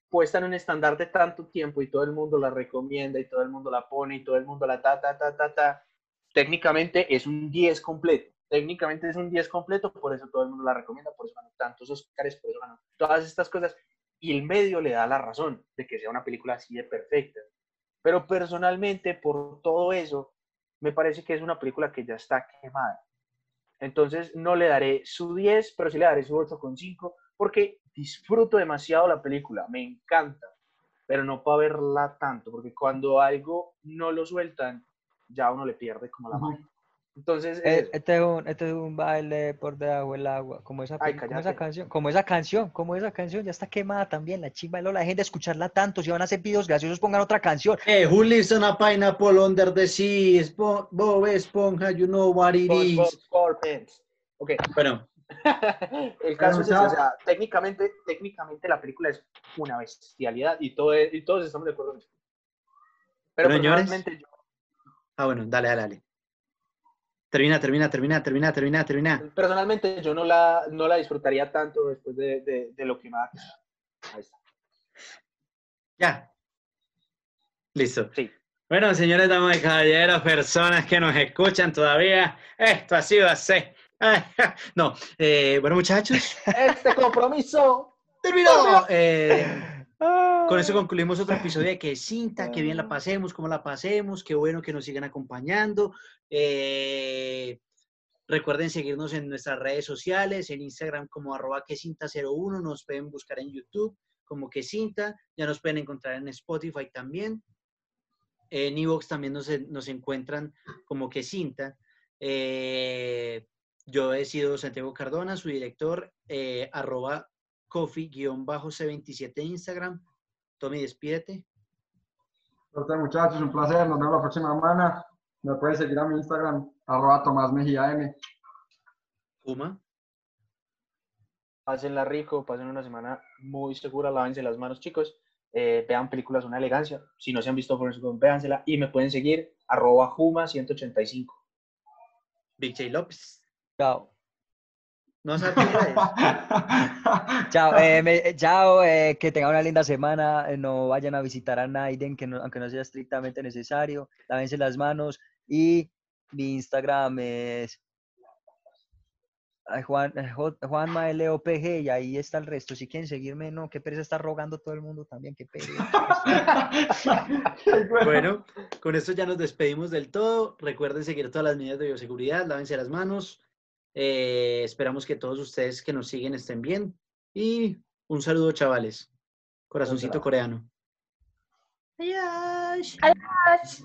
puesta en un estándar de tanto tiempo y todo el mundo la recomienda y todo el mundo la pone y todo el mundo la ta, ta, ta, ta, ta. Técnicamente es un 10 completo. Técnicamente es un 10 completo, por eso todo el mundo la recomienda, por eso ganó tantos Oscars, por eso ganó todas estas cosas. Y el medio le da la razón de que sea una película así de perfecta. Pero personalmente, por todo eso, me parece que es una película que ya está quemada. Entonces no le daré su 10, pero sí le daré su 8,5 porque disfruto demasiado la película, me encanta, pero no para verla tanto, porque cuando algo no lo sueltan, ya uno le pierde como la mano. Entonces, Eh, Este es, un, este es un baile por debajo del agua, como esa, Ay, como esa canción, como esa canción, como esa canción, ya está quemada también, la chimba de Lola, dejen de escucharla tanto, si van a hacer videos graciosos, pongan otra canción. Eh, who lives on a pineapple under the sea? Spo- Bob Esponja, you know what it is. Ok, Bueno, el caso es ese, o sea, técnicamente, técnicamente la película es una bestialidad y, todo es- y todos estamos de acuerdo en eso. Pero Bueno, señores. personalmente yo, ah, bueno, dale, dale, dale. Termina, termina, termina, termina, termina, termina. personalmente yo no la, no la disfrutaría tanto después de, de, de lo que ha Ahí está. Ya. Listo. Sí. Bueno, señores, damas y caballeros, personas que nos escuchan todavía, esto ha sido así. No, eh, bueno, muchachos, Este compromiso. terminó. Eh, con eso concluimos otro episodio de Que Cinta, que bien la pasemos, cómo la pasemos, qué bueno que nos sigan acompañando. Eh, recuerden seguirnos en nuestras redes sociales, en Instagram como arroba quesinta01, nos pueden buscar en YouTube como Que Cinta, ya nos pueden encontrar en Spotify también. En Evox también nos, nos encuentran como Que Cinta. Eh, yo he sido Santiago Cardona, su director, eh, arroba coffee-c27 en Instagram. Tommy, despídete. Suerte, muchachos, un placer. Nos vemos la próxima semana. Me pueden seguir a mi Instagram, arroba Tomás Mejía M. Puma. Pásenla rico, pasen una semana muy segura, lávense las manos, chicos. Eh, vean películas una elegancia. Si no se han visto Forrest Gump, véansela. Y me pueden seguir, arroba Juma185. Big J López. Chao. No redes. Chao, eh, me- eh, chao, eh, que tengan una linda semana, no vayan a visitar a Naiden, que no- aunque no sea estrictamente necesario, lávense las manos y mi Instagram es Juan, eh, J- Juanma LOPG y ahí está el resto, si quieren seguirme, no, qué pereza está rogando todo el mundo también, qué pereza. Bueno, con esto ya nos despedimos del todo. Recuerden seguir todas las medidas de bioseguridad, lávense las manos. Eh, esperamos que todos ustedes que nos siguen estén bien. Y un saludo, chavales. Corazoncito coreano. Adiós. Adiós.